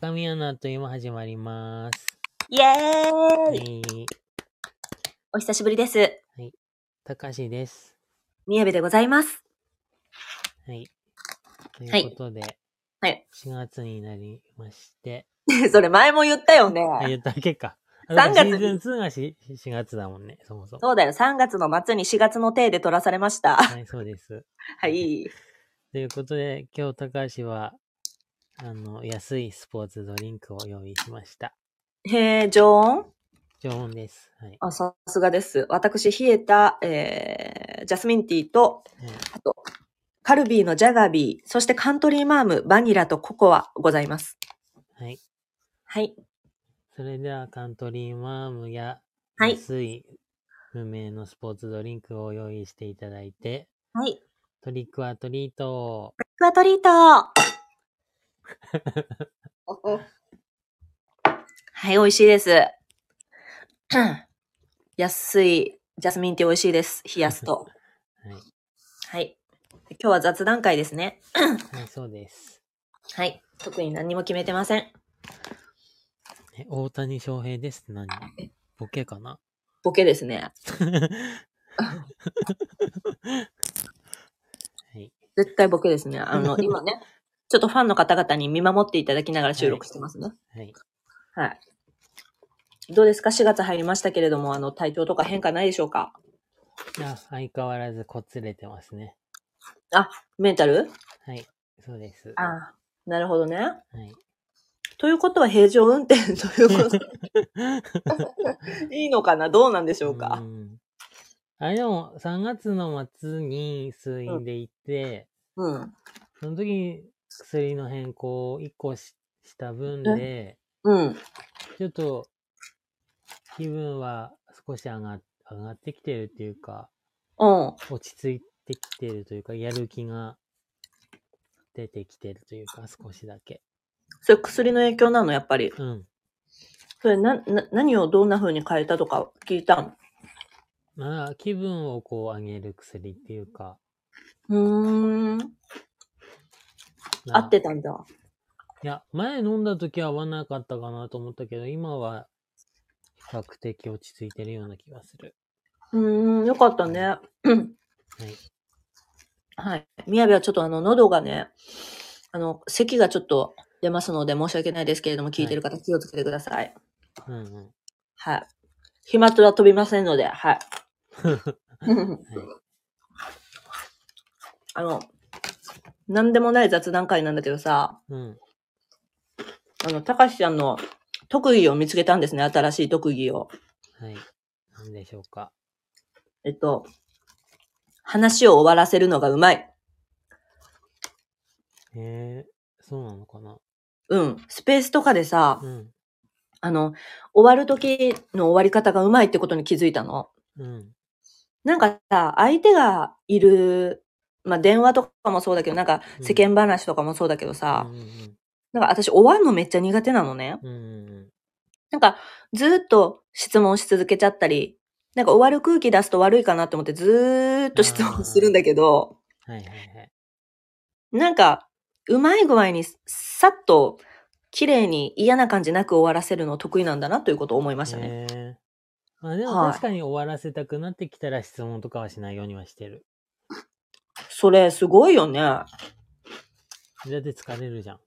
神アナという間始まります。イエーはイ、い。お久しぶりです。たかしです。みやべでございます。はい。とはいいうことで、はい。4月になりまして、それ前も言ったよね。あ、言ったっけか。3月シーズン2がし4月だもんね、そもそも。そうだよ。3月の末に4月の定で取らされました。はい、そうです。はい。ということで、今日高橋は、あの、安いスポーツドリンクを用意しました。へえ、常温？常温です。はい。あ、さすがです。私、冷えた、えー、ジャスミンティーと、はいあと、カルビーのジャガビー、そしてカントリーマーム、バニラとココアございます。はい。はい。それでは、カントリーマームや、はい安い無名のスポーツドリンクを用意していただいて、はい。トリックアトリートをクアトリート はい、美味しいです。安いジャスミンティー美味しいです。冷やすと。はい。はい。今日は雑談会ですね。はい、そうです。はい。特に何にも決めてません。え、大谷翔平ですって何？ボケかな？ボケですね。はい。絶対ボケですね。あの、今ね、ちょっとファンの方々に見守っていただきながら収録してますね。はい。はい。どうですか ?4 月入りましたけれども、あの、体調とか変化ないでしょうか？あ、相変わらずこつれてますね。メンタル？はい。そうです。ああ、なるほどね。はい。ということは平常運転？ということ？いいのかな？どうなんでしょうか？んあれでも、3月の末に通院で行って、うん。その時に薬の変更を1個しした分で、うん。ちょっと気分は少し上が上がってきてるっていうか、うん。落ち着いてきてるというか、やる気が出てきてるというか、少しだけ。それ薬の影響なのやっぱり？うん。それな、な、何をどんな風に変えたとか聞いたの？まあ、気分をこう上げる薬っていうか、うーん。まあ合ってたんだ。いや、前飲んだ時は合わなかったかなと思ったけど、今は比較的落ち着いてるような気がする。うーん、よかったね。うんはい。はい。みやびはちょっとあの、喉がね、あの、咳がちょっと出ますので申し訳ないですけれども、聞いてる方気をつけてください。うんうん。はい。飛沫は飛びませんので、はい。あの、なんでもない雑談会なんだけどさ、うん。あの、たかしちゃんの特技を見つけたんですね、新しい特技を。はい。なんでしょうか。えっと、話を終わらせるのがうまい。へえそうなのかな。うん。スペースとかでさ、うん。あの、終わる時の終わり方がうまいってことに気づいたの。うん。なんかさ、相手がいる、まあ、電話とかもそうだけど、なんかうん世間話とかもそうだけどさ、なんか私終わるのめっちゃ苦手なのね。うん。なんかずーっと質問し続けちゃったり、なんか終わる空気出すと悪いかなって思ってずーっと質問するんだけど、はいはいはい。なんかうまい具合にさっと綺麗に嫌な感じなく終わらせるの得意なんだなということを思いましたね。まあでもはい確かに終わらせたくなってきたら質問とかはしないようにはしてる。それすごいよね。だって疲れるじゃん。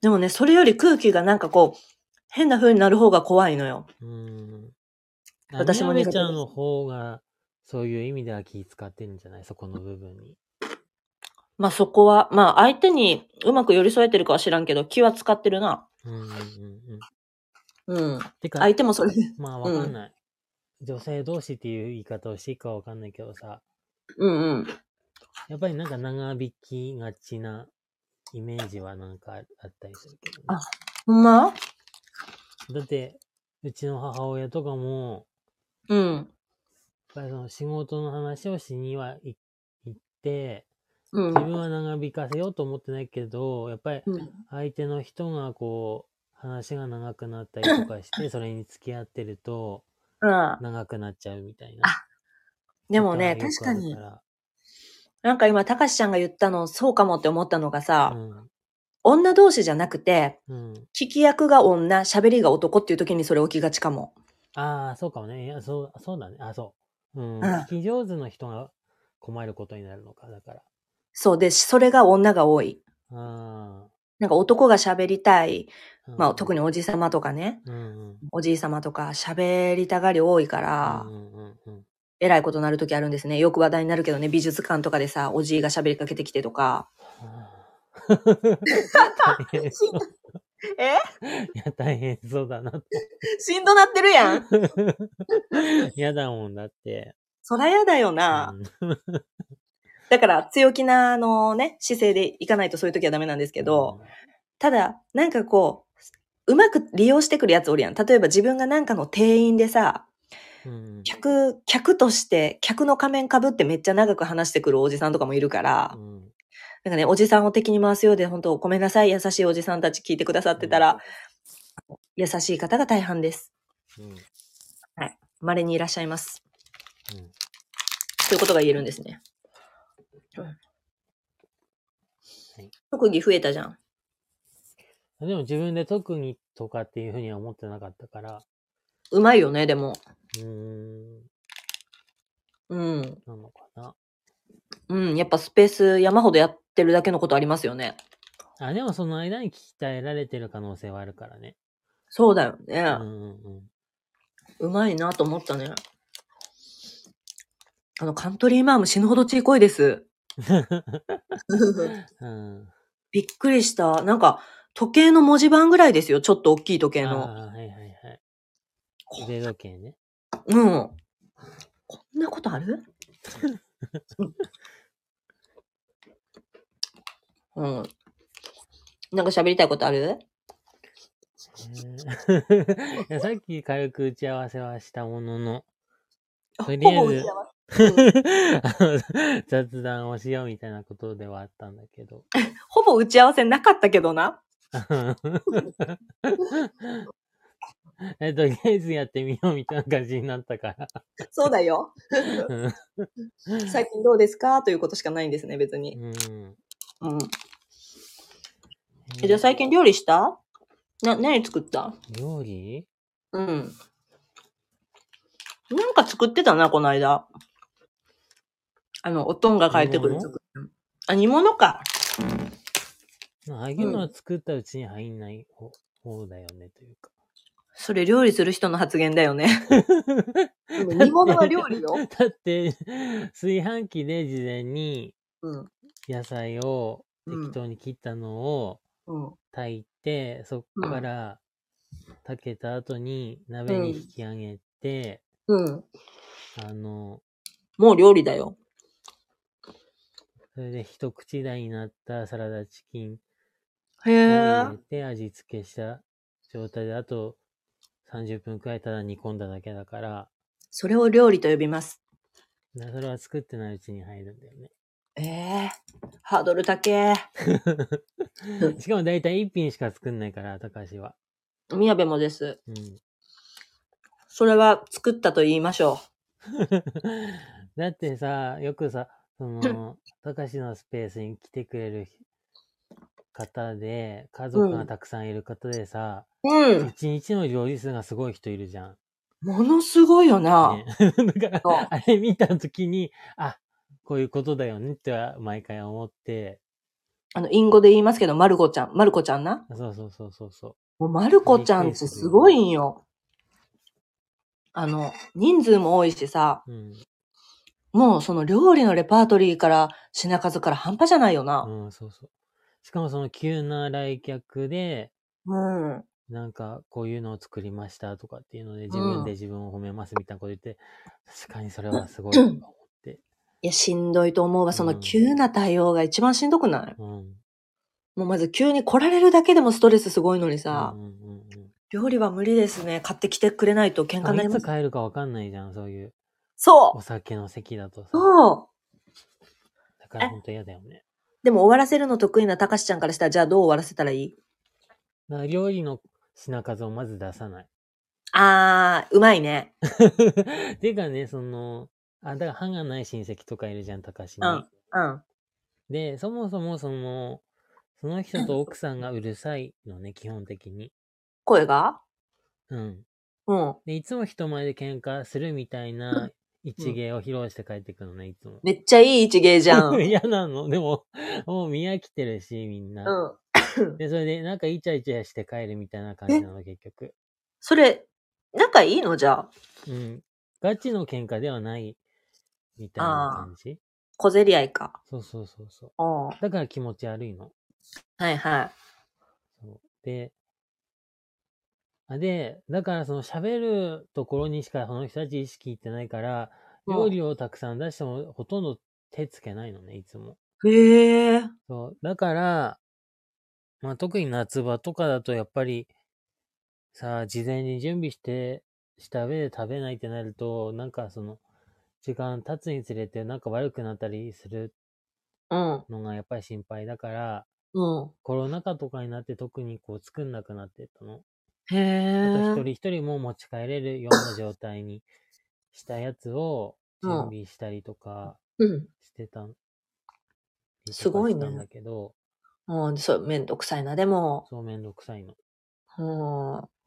でもね、それより空気がなんかこう、変な風になる方が怖いのよ。うーん。私も苦手ですみやべちゃんの方が、そういう意味では気使ってるんじゃない？そこの部分に。まあそこは、まあ相手にうまく寄り添えてるかは知らんけど、気は使ってるな。うんうんうんうん。うん。てか、相手もそれで。まあわかんない。女性同士っていう言い方をしていいかわかんないけどさ、うんうん。やっぱりなんか長引きがちなイメージはなんかあったりするけどね。あほんま？だって、うちの母親とかも、うん。やっぱりその仕事の話をしにはい行って、うん自。分は長引かせようと思ってないけど、やっぱりうん相手の人がこう、話が長くなったりとかして、それに付き合ってると、うん。長くなっちゃうみたいな。あでもね、確かになんか今、たかしちゃんが言ったの、そうかもって思ったのがさ、うん。女同士じゃなくて、うん。聞き役が女、喋りが男っていう時にそれ起きがちかも。ああ、そうかもね。いや、そう、そうだね。あ、そう。うん。うん聞き上手の人が困ることになるのか、だから。そうで、それが女が多い。あなんか男が喋りたい。あ。まあ特に。におじさまとかね。うんうん。おじいさまとか喋りたがり多いから、うんうんうんうん。えらいことになる時あるんですね。よく話題になるけどね、美術館とかでさ、おじいが喋りかけてきてとか。え？いや、大変そうだなと。しんどなってるやん。嫌だもんだって。そらやだよな。うんだから強気な、あのね、姿勢でいかないとそういう時はダメなんですけど、ただ、なんかこう、うまく利用してくるやつおるやん。例えば自分がなんかの店員でさ、うん、客、客として、客の仮面被ってめっちゃ長く話してくるおじさんとかもいるからう、んなんかね、おじさんを敵に回すようで、本当ごめんなさい、優しいおじさんたち聞いてくださってたら、優しい方が大半です。うんうん稀にいらっしゃいます。うんということが言えるんですね。うんはい特技増えたじゃん。でも自分で特にとかっていうふうには思ってなかったから、うまいよね、でも。うーん、うん。なのかな。うん。やっぱスペース山ほどやってるだけのことありますよね。あ、でもその間に鍛えられてる可能性はあるからね。そうだよね。うんうんうん。うまいなと思ったね。あの、カントリーマーム死ぬほどちいこいです。うん。びっくりした。なんか、時計の文字盤ぐらいですよ。ちょっと大きい時計あの。あ、はいはいはい。腕時計ね。うん。こんなことある？うん。なんか喋りたいことある？さっき軽く打ち合わせはしたものの、とりあえず 雑談をしようみたいなことではあったんだけど。ほぼ打ち合わせなかったけどな。えとりあえずやってみようみたいな感じになったから。そうだよ。うん最近どうですか？ということしかないんですね、別に。うんうん。えじゃあ最近料理した？な、何作った？料理？うん。なんか作ってたな、この間。あの、おとんが帰ってくる。あ、煮物か。まあああいうのは作ったうちに入んない方方だよね、というか。それ料理する人の発言だよね。煮物は料理よ。だって、炊飯器で事前にうん。野菜を適当に切ったのをうん。炊いて、そっから炊けた後に鍋に引き上げて、うん。あの、もう料理だよ。それで一口大になったサラダチキンへをえ入。れて味付けした状態で、あと30分くらいただ煮込んだだけだから、それを料理と呼びます。なそれは作ってないうちに入るんだよね。ええハードル高え。しかも大体一品しか作んないから、高橋は。宮部もです。うん。それは作ったと言いましょ だってさ、よくさ、その、高橋のスペースに来てくれる方で、家族がたくさんいる方でさ、う。うん。一日の料理数がすごい人いるじゃん。ものすごいよな。ね、だそうから、あれ見たときに、あ、こういうことだよねっては毎回思って、あの、隠語で言いますけど、まる子ちゃん。まる子ちゃんな。そうそうそうそうそもう、まる子ちゃんってすごいんよ。あの、人数も多いしさ、う。うん。もうその料理のレパートリーから品数から半端じゃないよな。うん、そうそう。しかもその急な来客で、うん。なんか、こういうのを作りましたとかっていうので、自分で自分を褒めますみたいなこと言って、確かにそれはすごいとか思って。いや、しんどいと思うわ。そうのん急な対応が一番しんどくない？うん。もうまず急に来られるだけでもストレスすごいのにさう、んうんうんうん料理は無理ですね。買ってきてくれないと喧嘩になりいつます。帰るかわかんないじゃん、そういう。そうお酒の席だとさ。そうだから本当嫌だよね。でも終わらせるの得意なたかしちゃんからしたら、じゃあどう終わらせたらいい？料理の品数をまず出さない。あー、うまいね。ていうかね、その、あ、だから歯がない親戚とかいるじゃん、高橋に。うんうん。で、そもそもその、その人と奥さんがうるさいのね、基本的に。声が？うん。うん。で、いつも人前で喧嘩するみたいな一芸を披露して帰ってくのね、いつも。めっちゃいい一芸じゃん。うん。嫌なの。でも、もう見飽きてるし、みんな。で、それで、なんかイチャイチャして帰るみたいな感じなの、結局。それ、仲いいの？じゃあ。うん。ガチの喧嘩ではない、みたいな感じ小競り合いか。そうそうそうそう。うん。はだから気持ち悪いの。いはい。そうで、あで、だからその喋るところにしかその人たち意識いってないから、うん料理をたくさん出してもほとんど手つけないのね、いつも。へえ。そう。だから、まあ特に夏場とかだとやっぱり、さあ、事前に準備して、した上で食べないってなると、なんかその、時間経つにつれてなんか悪くなったりするうん。のがやっぱり心配だから、うん。コロナ禍とかになって特にこう作んなくなってったの。へえ。あと一人一人も持ち帰れるような状態にしたやつをうん準備したりとかうん。してた、すごいねしたんだけど、うん、そう、めんどくさいな。でも、そうめんどくさいの。う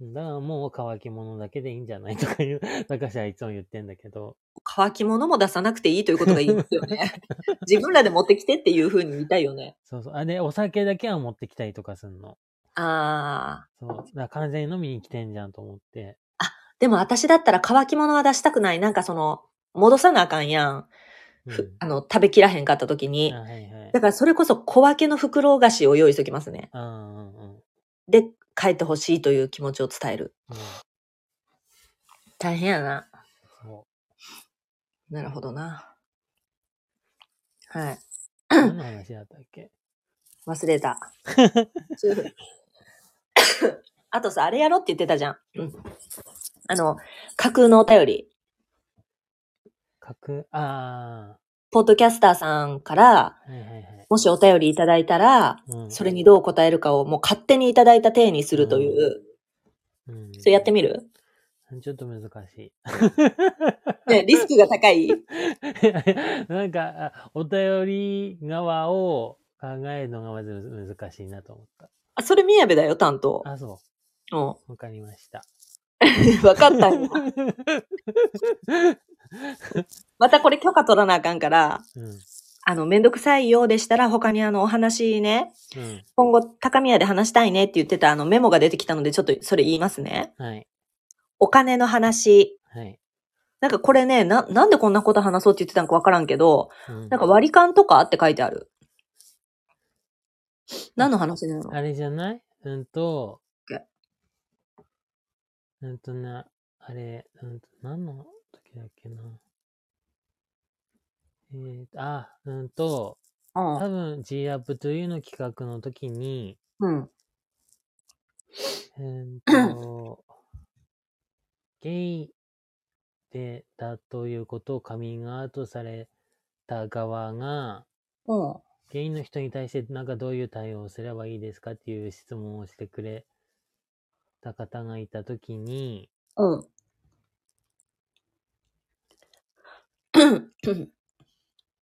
ん。だからもう乾き物だけでいいんじゃないとかいう、高橋はいつも言ってんだけど、乾き物も出さなくていいということがいいですよね。自分らで持ってきてっていう風に言いたいよね。そうそう。あ、で、お酒だけは持ってきたりとかすんの。ああ。そう。だから完全に飲みに来てんじゃんと思って。でも私だったら乾き物は出したくない。なんかその、戻さなあかんやん。うん。ふあの、食べきらへんかった時にあ、。はいはいだ。からそれこそ小分けの袋菓子を用意しときますね。あうんうんうん。で、帰ってほしいという気持ちを伝える。うん。大変やな。そなるほどな。はい。う。何の話だったっけ？忘れた。あとさ、あれやろって言ってたじゃん。うん。あの、架空のお便り。架空、あポッドキャスターさんから、あ、はいはいはい。もしお便りいただいたら、うん。それにどう答えるかをもう勝手にいただいた体にするという、うん。それやってみる？ちょっと難しい。ね、リスクが高い？なんか、あお便り側を考えるのがまず難しいなと思った。あ、それ宮部だよ、担当。あ、そうん。う。わかりました。わかったよ。またこれ許可取らなあかんから、うん。あの、めんどくさいようでしたら他にあの、お話ね、うん。今後高宮で話したいねって言ってたあのメモが出てきたのでちょっとそれ言いますね。はい。お金の話。はい。なんかこれね、な、なんでこんなこと話そうって言ってたのかわからんけど、うんなんか割り勘とかって書いてある。何の話なの？あれじゃない？うんとけ、うんとな、あれ、うんと、何の時だっけな。えーと、あ、うんと、うん。多分 G アップというの企画の時に、うん。えーと、ゲイでだということをカミングアウトされた側が、うん。ゲイの人に対してなんかどういう対応をすればいいですかっていう質問をしてくれた方がいたときに、うん。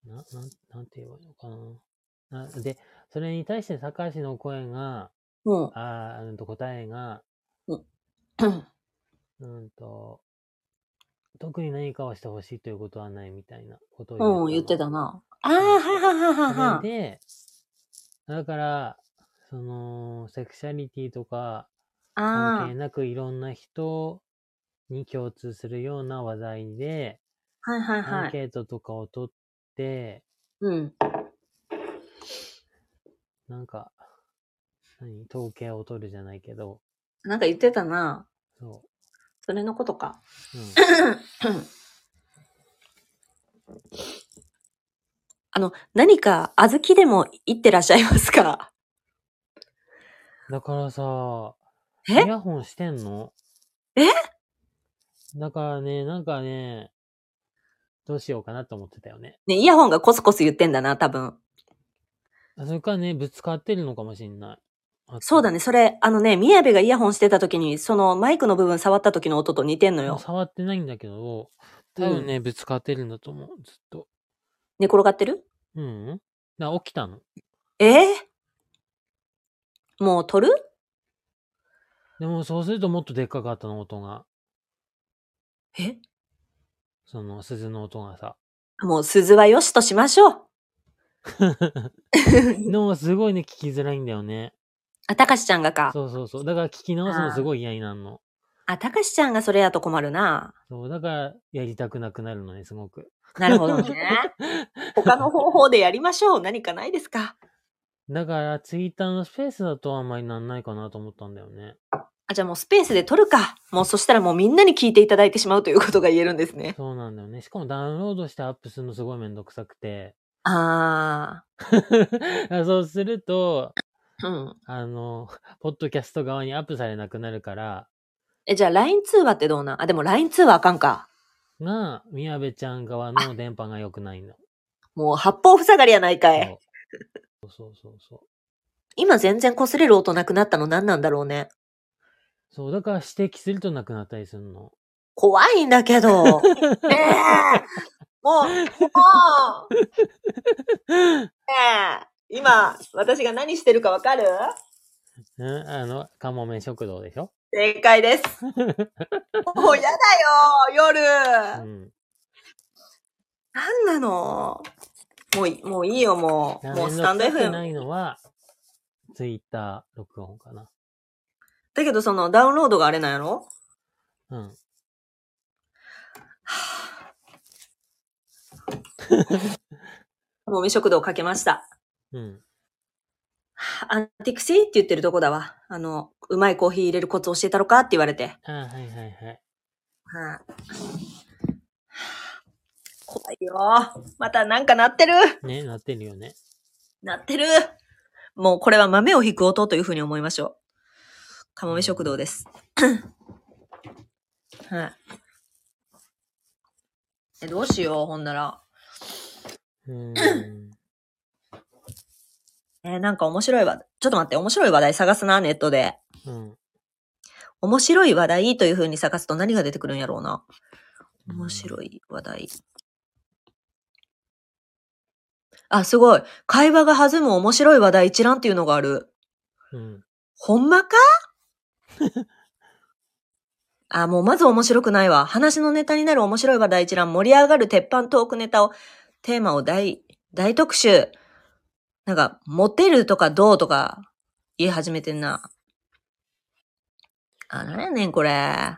な、なん、なんて言えばいいのかな。なで、それに対して高橋の声が、うん。あーうんと答えが、うん。うんと、特に何かをしてほしいということはないみたいなことをうん、言ってたたな。ああ、はいはいはいは。はで、だから、その、セクシャリティとか関あ係なくいろんな人に共通するような話題で、あ、はいはいアンはい。ケートとかを取って、うん。なんか、何？統計を取るじゃないけど、なんか言ってたな。そそれのことか。う。うん。あの、何か、小豆でも行ってらっしゃいますか？だからさ、イえヤホンしてんの？え？だからね、なんかね、どうしようかなと思ってたよね。ね、イヤホンがコスコス言ってんだな、多分。あそれからね、ぶつかってるのかもしんない。ね。そうだね、それ、あのね、宮部がイヤホンしてた時に、そのマイクの部分触った時の音と似てんのよ。触ってないんだけど、多分ね、ぶつかってるんだと思う、ずっと。寝転がってる？うん。だから起きたの。えー？もう撮る？でもそうするともっとでっかかったの、音が。え？その鈴の音がさ。もう鈴はよしとしましょう。でもすごいね、聞きづらいんだよね。あ、たかしちゃんがか。そうそうそう。だから聞き直すのすごい嫌になるの。あ、たかしちゃんがそれやと困るな。そう、だからやりたくなくなるのね、すごく。なるほどね。他の方法でやりましょう。何かないですか？だから、ツイッターのスペースだとあんまりなんないかなと思ったんだよね。あ、じゃあもうスペースで撮るか。もうそしたらもうみんなに聞いていただいてしまうということが言えるんですね。そうなんだよね。しかもダウンロードしてアップするのすごいめんどくさくて。あ そうすると、ー。うん。あの、ポッドキャスト側にアップされなくなるから、え、じゃあ LINE 通話ってどうなん？あ、でも LINE 通話あかんか。が、宮部ちゃん側の電波が良くないの。もう八方塞がりやないかい。そうそうそうそう。今全然擦れる音なくなったの？何なんだろうね。そう、だから指摘するとなくなったりするの。怖いんだけど。ええもう、もう、ええ今、私が何してるかわかる？うん、あの、かもめ食堂でしょ？正解です。もうやだよ、夜。うん。なんなの？もうい、もういいよ、もう。もうスタンド FM。ないのは、ツイッター録音かな。だけどそのダウンロードがあれなんやろ？うん。もみ食堂かけました。うん。アンティクシーって言ってるとこだわ。あの、うまいコーヒー入れるコツ教えたろかって言われて。あはいはいはい。はい。怖いよ。またなんか鳴ってるね、なってるよね。鳴ってるもうこれは豆を引く音というふうに思いましょう。かもめ食堂です。はい。え、どうしよう、ほんなら。うーん。えーなんか面白いわ。ちょっと待って、面白い話題探すな、ネットで。うん。面白い話題という風に探すと何が出てくるんやろうな。面白い話題。あ、すごい。会話が弾む面白い話題一覧っていうのがある。うん。ほんまか？あ、もうまず面白くないわ。話のネタになる面白い話題一覧、盛り上がる鉄板トークネタを、テーマを大、大特集。なんか、モテるとかどうとか言い始めてんな。あ、なんやねんこれ。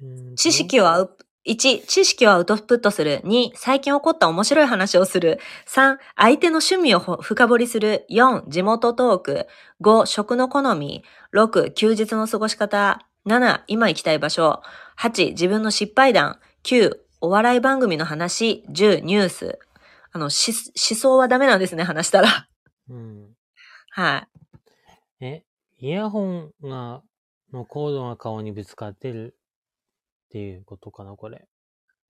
うん知識をアウ、1、知識をアウトプットする。2、最近起こった面白い話をする。3、相手の趣味をほ深掘りする。4、地元トーク。5、食の好み。6、休日の過ごし方。7、今行きたい場所。8、自分の失敗談。9、お笑い番組の話。10、ニュース。あの、し、思想はダメなんですね、話したら。うん。はい。え、イヤホンが、のコードが顔にぶつかってるっていうことかな、これ。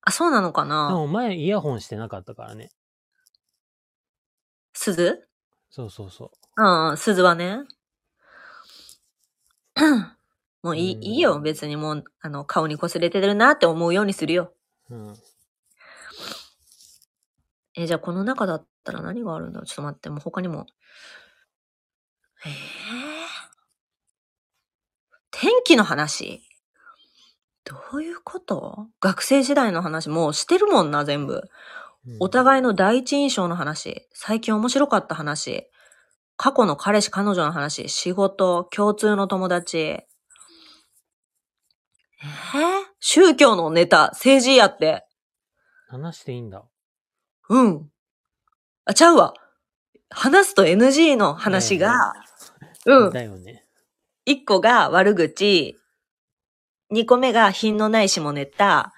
あ、そうなのかでなも前イヤホンしてなかったからね。鈴？そうそうそうんうん、鈴はね。もういいうんいいよ。別にもう、あの、顔に擦れてるなって思うようにするよ。う。うん。え、じゃあこの中だったら何があるんだろう？ちょっと待って、もう他にも。えー、天気の話？どういうこと？学生時代の話もうしてるもんな、全部。お互いの第一印象の話、最近面白かった話、過去の彼氏彼女の話、仕事、共通の友達。えー、宗教のネタ、政治やって。話していいんだ。うん。あ、ちゃうわ。話すと NG の話が、うん。だよね。1個が悪口、2個目が品のない下ネタ、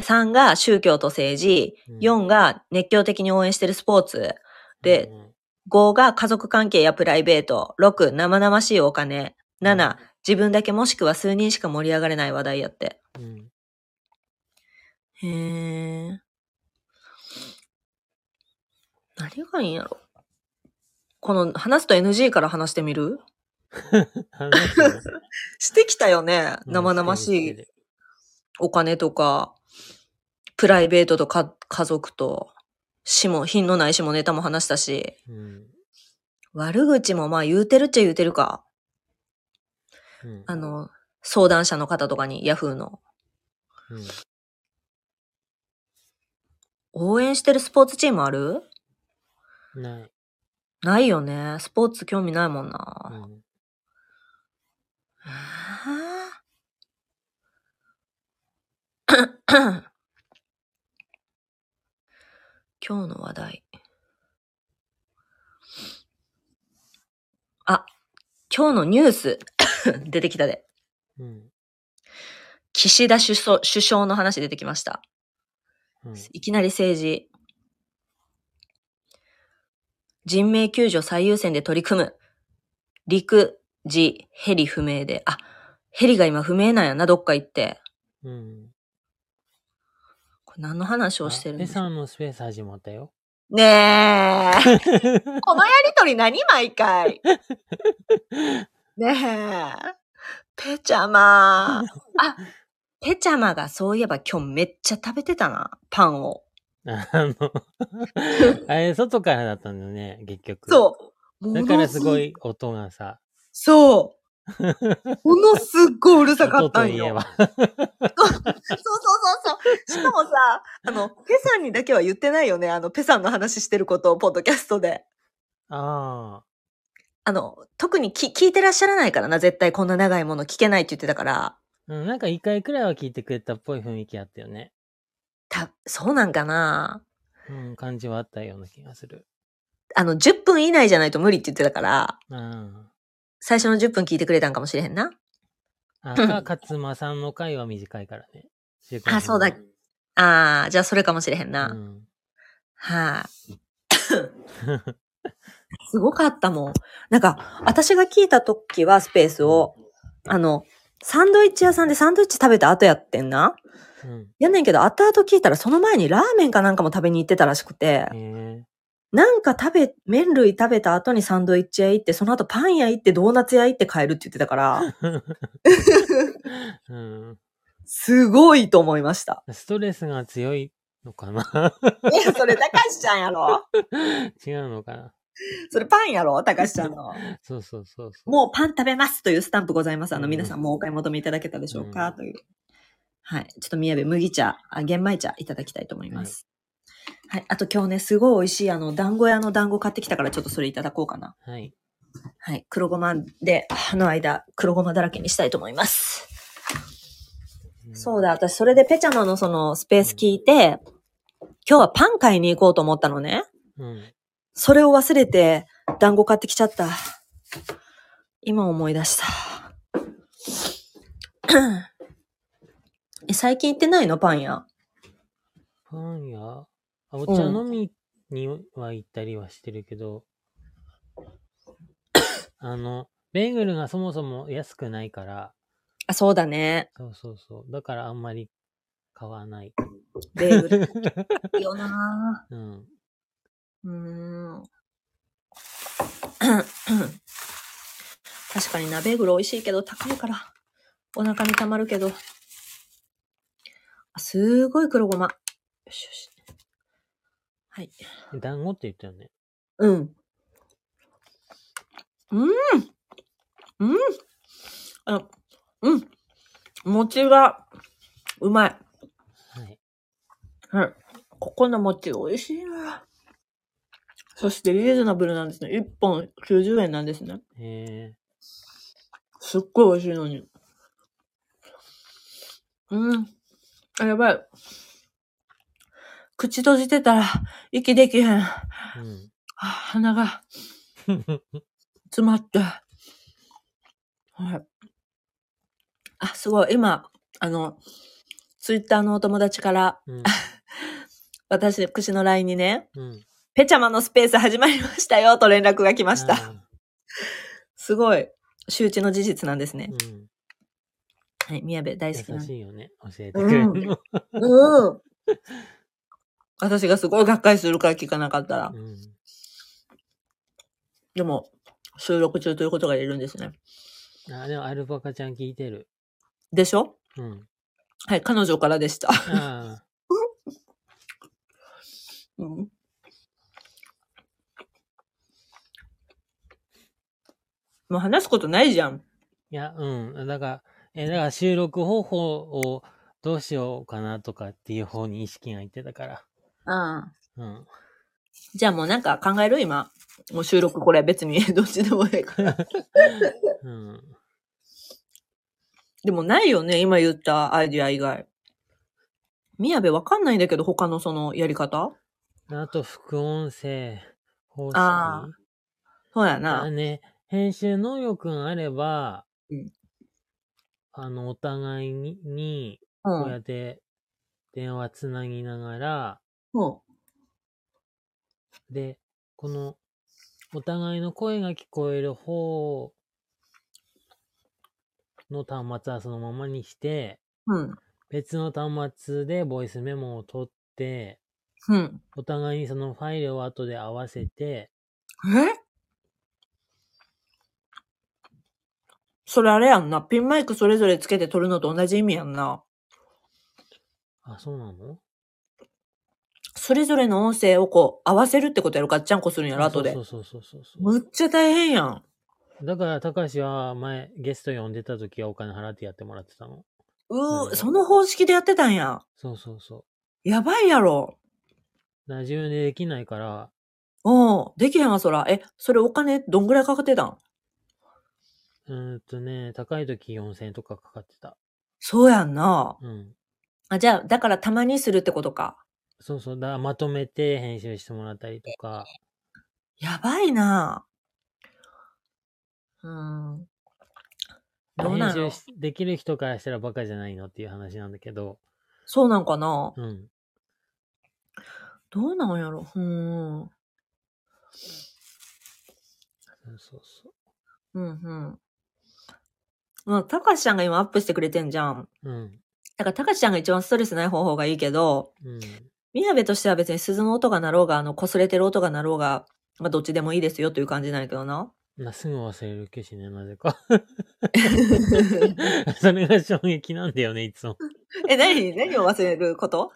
3が宗教と政治、うん4が熱狂的に応援してるスポーツ、でうん5が家族関係やプライベート、6生々しいお金、7自分だけもしくは数人しか盛り上がれない話題やって。うん。へー。何がいいんやろ？この話すと NG から話してみる？話 してきたよね。うん生々しいお金とか、プライベートとか家族と、しも、品のないしもネタも話したし、うん。悪口もまあ言うてるっちゃ言うてるか。うん。あの、相談者の方とかに、ヤフーの。うん。応援してるスポーツチームある？ない。ないよね。スポーツ興味ないもんうな。ん。今日の話題。あ、今日のニュース 出てきたで。うん。岸田首相首相の話出てきました。うん。いきなり政治。人命救助最優先で取り組む。陸、自、ヘリ不明で。あ、ヘリが今不明なんやな、どっか行って。うん。これ何の話をしてるんですかペさんのスペース始まったよ。ねえ。このやりとり何毎回。ねえ。ペチャマ。あ、ペチャマがそういえば今日めっちゃ食べてたな、パンを。あの、あれ、外からだったんだよね、結局。そう。だからすごい。い音がさ、そう。ものすっごいうるさか音ったんよ。そうそうそうそう。しかもさ、あの、ペさんにだけは言ってないよね。あの、ペさんの話してることを、ポッドキャストで。ああの、特にき聞いてらっしゃらないからな、絶対こんな長いもの聞けないって言ってたから。あ。うん、なんか一回くらいは聞いてくれたっぽい雰囲気あったよね。た、そうなんかなうん、感じはあったような気がする。あの、10分以内じゃないと無理って言ってたから、あ最初の10分聞いてくれたんかもしれへんな。あ。勝間さんの回は短いからね。あそうだあー、じゃあそれかもしれへんうな。ん。はい、すごかったもん。なんか、私が聞いた時はスペースを、あの、サンドイッチ屋さんでサンドイッチ食べた後やってんな。うん。やねんけど、後々聞いたらその前にラーメンかなんかも食べに行ってたらしくて。なんか食べ、麺類食べた後にサンドイッチ屋行って、その後パン屋行ってドーナツ屋行って帰るって言ってたから、うん。すごいと思いました。ストレスが強いのかな？いや、それ、たかしちゃんやろ違うのかな？それパンやろ？たかしちゃんの。そうそうそう。もうパン食べますというスタンプございます。あの、うん皆さんもうお買い求めいただけたでしょうか、うんという。はい。ちょっと宮部麦茶、あ玄米茶いただきたいと思います。はい。あと今日ね、すごい美味しいあの、団子屋の団子買ってきたからちょっとそれいただこうかな。はい。はい。黒ごまで、歯の間、黒ごまだらけにしたいと思います。そうだ、私それでペチャマのそのスペース聞いて、今日はパン買いに行こうと思ったのね。うん。それを忘れて、団子買ってきちゃった。今思い出した。え、最近行ってないの？パン屋。パン屋？あお茶飲みには行ったりはしてるけど、あの、ベーグルがそもそも安くないから、あ、そうだね。そうそうそう。だからあんまり買わない。ベーグル。いいよなうん。うーん。確かにな、ベーグル美味しいけど高いから、お腹に溜まるけど。あすごい黒ごま。よしよし。はい。団子って言ったよね。うん。うん。うん。あうん。餅が、うまい。はい。はい。ここの餅美味しいな。そしてリーズナブルなんですね。1本90円なんですね。えすっごい美味しいのに。うん。あ、やばい。口閉じてたら息できへん。うん。あ鼻が詰まって。はい。あ、すごい。今、あの、ツイッターのお友達から、うん。私、口の LINE にね、うん。ペチャマのスペース始まりましたよと連絡が来ました。あすごい。周知の事実なんですね。ーうん。はい、宮部大好きな優しいよね。教えてくれるの。うん。私がすごいがっかりするから聞かなかったら。うん。でも、収録中ということが言えるんですね。あ、でもアルパカちゃん聞いてる。でしょ？うん。はい、彼女からでした。あ うん、もう話すことないじゃん。いや、うん。だから、え、だから収録方法をどうしようかなとかっていう方に意識がいってたから。うん。うん。じゃあもうなんか考える今。もう収録これ別に どっちでもいいから。うん。でもないよね、今言ったアイディア以外。宮部わかんないんだけど、他のそのやり方あと、副音声方式。あそうやあな。ね、編集能力があれば、うんあの、お互いに。こうやって電話つなぎながら、うん。で、この、お互いの声が聞こえる方の端末はそのままにして、うん。別の端末でボイスメモを取って、うん。お互いにそのファイルを後で合わせて、え？それあれやんな。ピンマイクそれぞれつけて撮るのと同じ意味やんな。あ、そうなの？それぞれの音声をこう合わせるってことやろ？ガッチャンコするんやろ？あ後でそ。うそうそうそうそう。むっちゃ大変やん。だから、たかしは前、ゲスト呼んでた時はお金払ってやってもらってたの？うー、うんその方式でやってたんや。そうそうそう。やばいやろ。だから自分でできないから、うん。できへんわ、そら。え、それお金どんぐらいかかってたん？うーんとね、高い時4000円とかかかってた。そうやんな。うん。あ、じゃあ、だからたまにするってことか。そうそう。だからまとめて編集してもらったりとか。やばいな。うん。どうなの編集しできる人からしたらバカじゃないのっていう話なんだけど。そうなんかな。うん。どうなんやろ。うん。そうそうそう。うんうん。まあ、たかしちゃんが今アップしてくれてんじゃん。うん。だからたかしちゃんが一番ストレスない方法がいいけど、うん。みやべとしては別に鈴の音が鳴ろうが、あの、擦れてる音が鳴ろうが、まあ、どっちでもいいですよという感じなんやけどな。な、すぐ忘れるけしね、なぜか。それが衝撃なんだよね、いつも。え、何何を忘れること？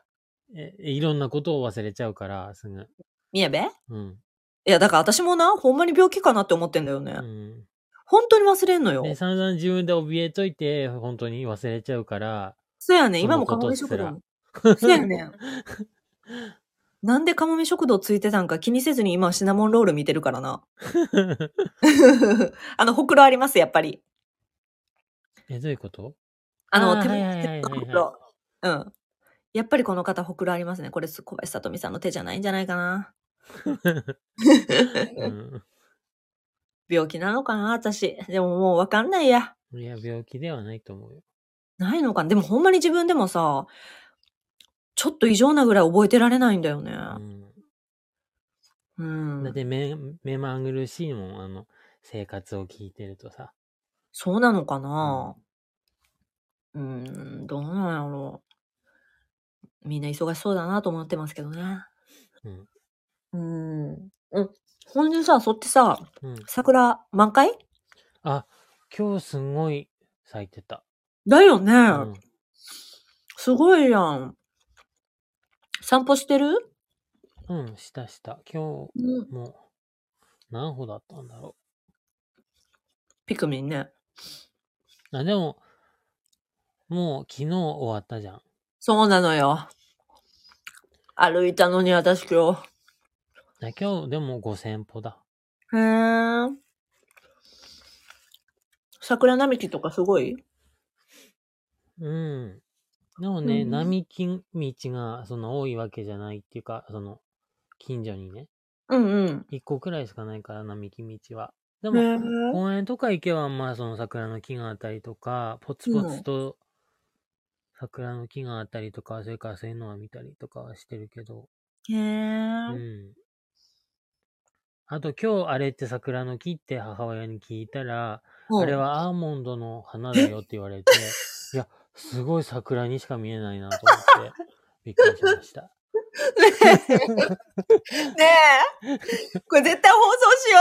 え、いろんなことを忘れちゃうから、すぐ。みやべいうん。や、だから私もな、ほんまに病気かなって思ってんだよね。うん。本当に忘れんのよ。で、散々自分で怯えといて、本当に忘れちゃうから。そうやねん、今もかもめ食堂。そうやねん。なんでかもめ食堂ついてたんか気にせずに今シナモンロール見てるからな。あの、ほくろあります、やっぱり。え、どういうこと？あの、手あーはいはいはいはい手のほくろ。うん。やっぱりこの方ほくろありますね。これ小林さとみさんの手じゃないんじゃないかな。うん。病気なのかな、私。でももうわかんないや。いや、病気ではないと思うよ。ないのかな？でもほんまに自分でもさ、ちょっと異常なぐらい覚えてられないんだよね。うん。うん。だって目、目まぐるしいもん、あの、生活を聞いてるとさ。そうなのかな？うん、どうなんやろう。みんな忙しそうだなと思ってますけどね。うん。うん。うん。ほんでさ、そってさ、うん。桜満開？あ、今日すごい咲いてた。だよね、うん。すごいやん。散歩してる？うん、したした。今うん。日も、何歩だったんだろピクミンね。う。あ、でも、もう昨日終わったじゃん。そうなのよ。歩いたのに私今日。あ今日でも5000歩だ。へー。桜並木とかすごい？うん。でもね、うん並木道がその多いわけじゃないっていうか、その、近所にね、うんうん。一個くらいしかないから、並木道は。でへも、ー。公園とか行けば、まあその桜の木があったりとか、ポツポツと桜の木があったりとか、それからそういうのは見たりとかはしてるけど、へうー。ん。あと今日あれって桜の木って母親に聞いたら、あれはアーモンドの花だよって言われて、いや、すごい桜にしか見えないなと思って、びっくりしました。ねえ。これ絶対放送しよ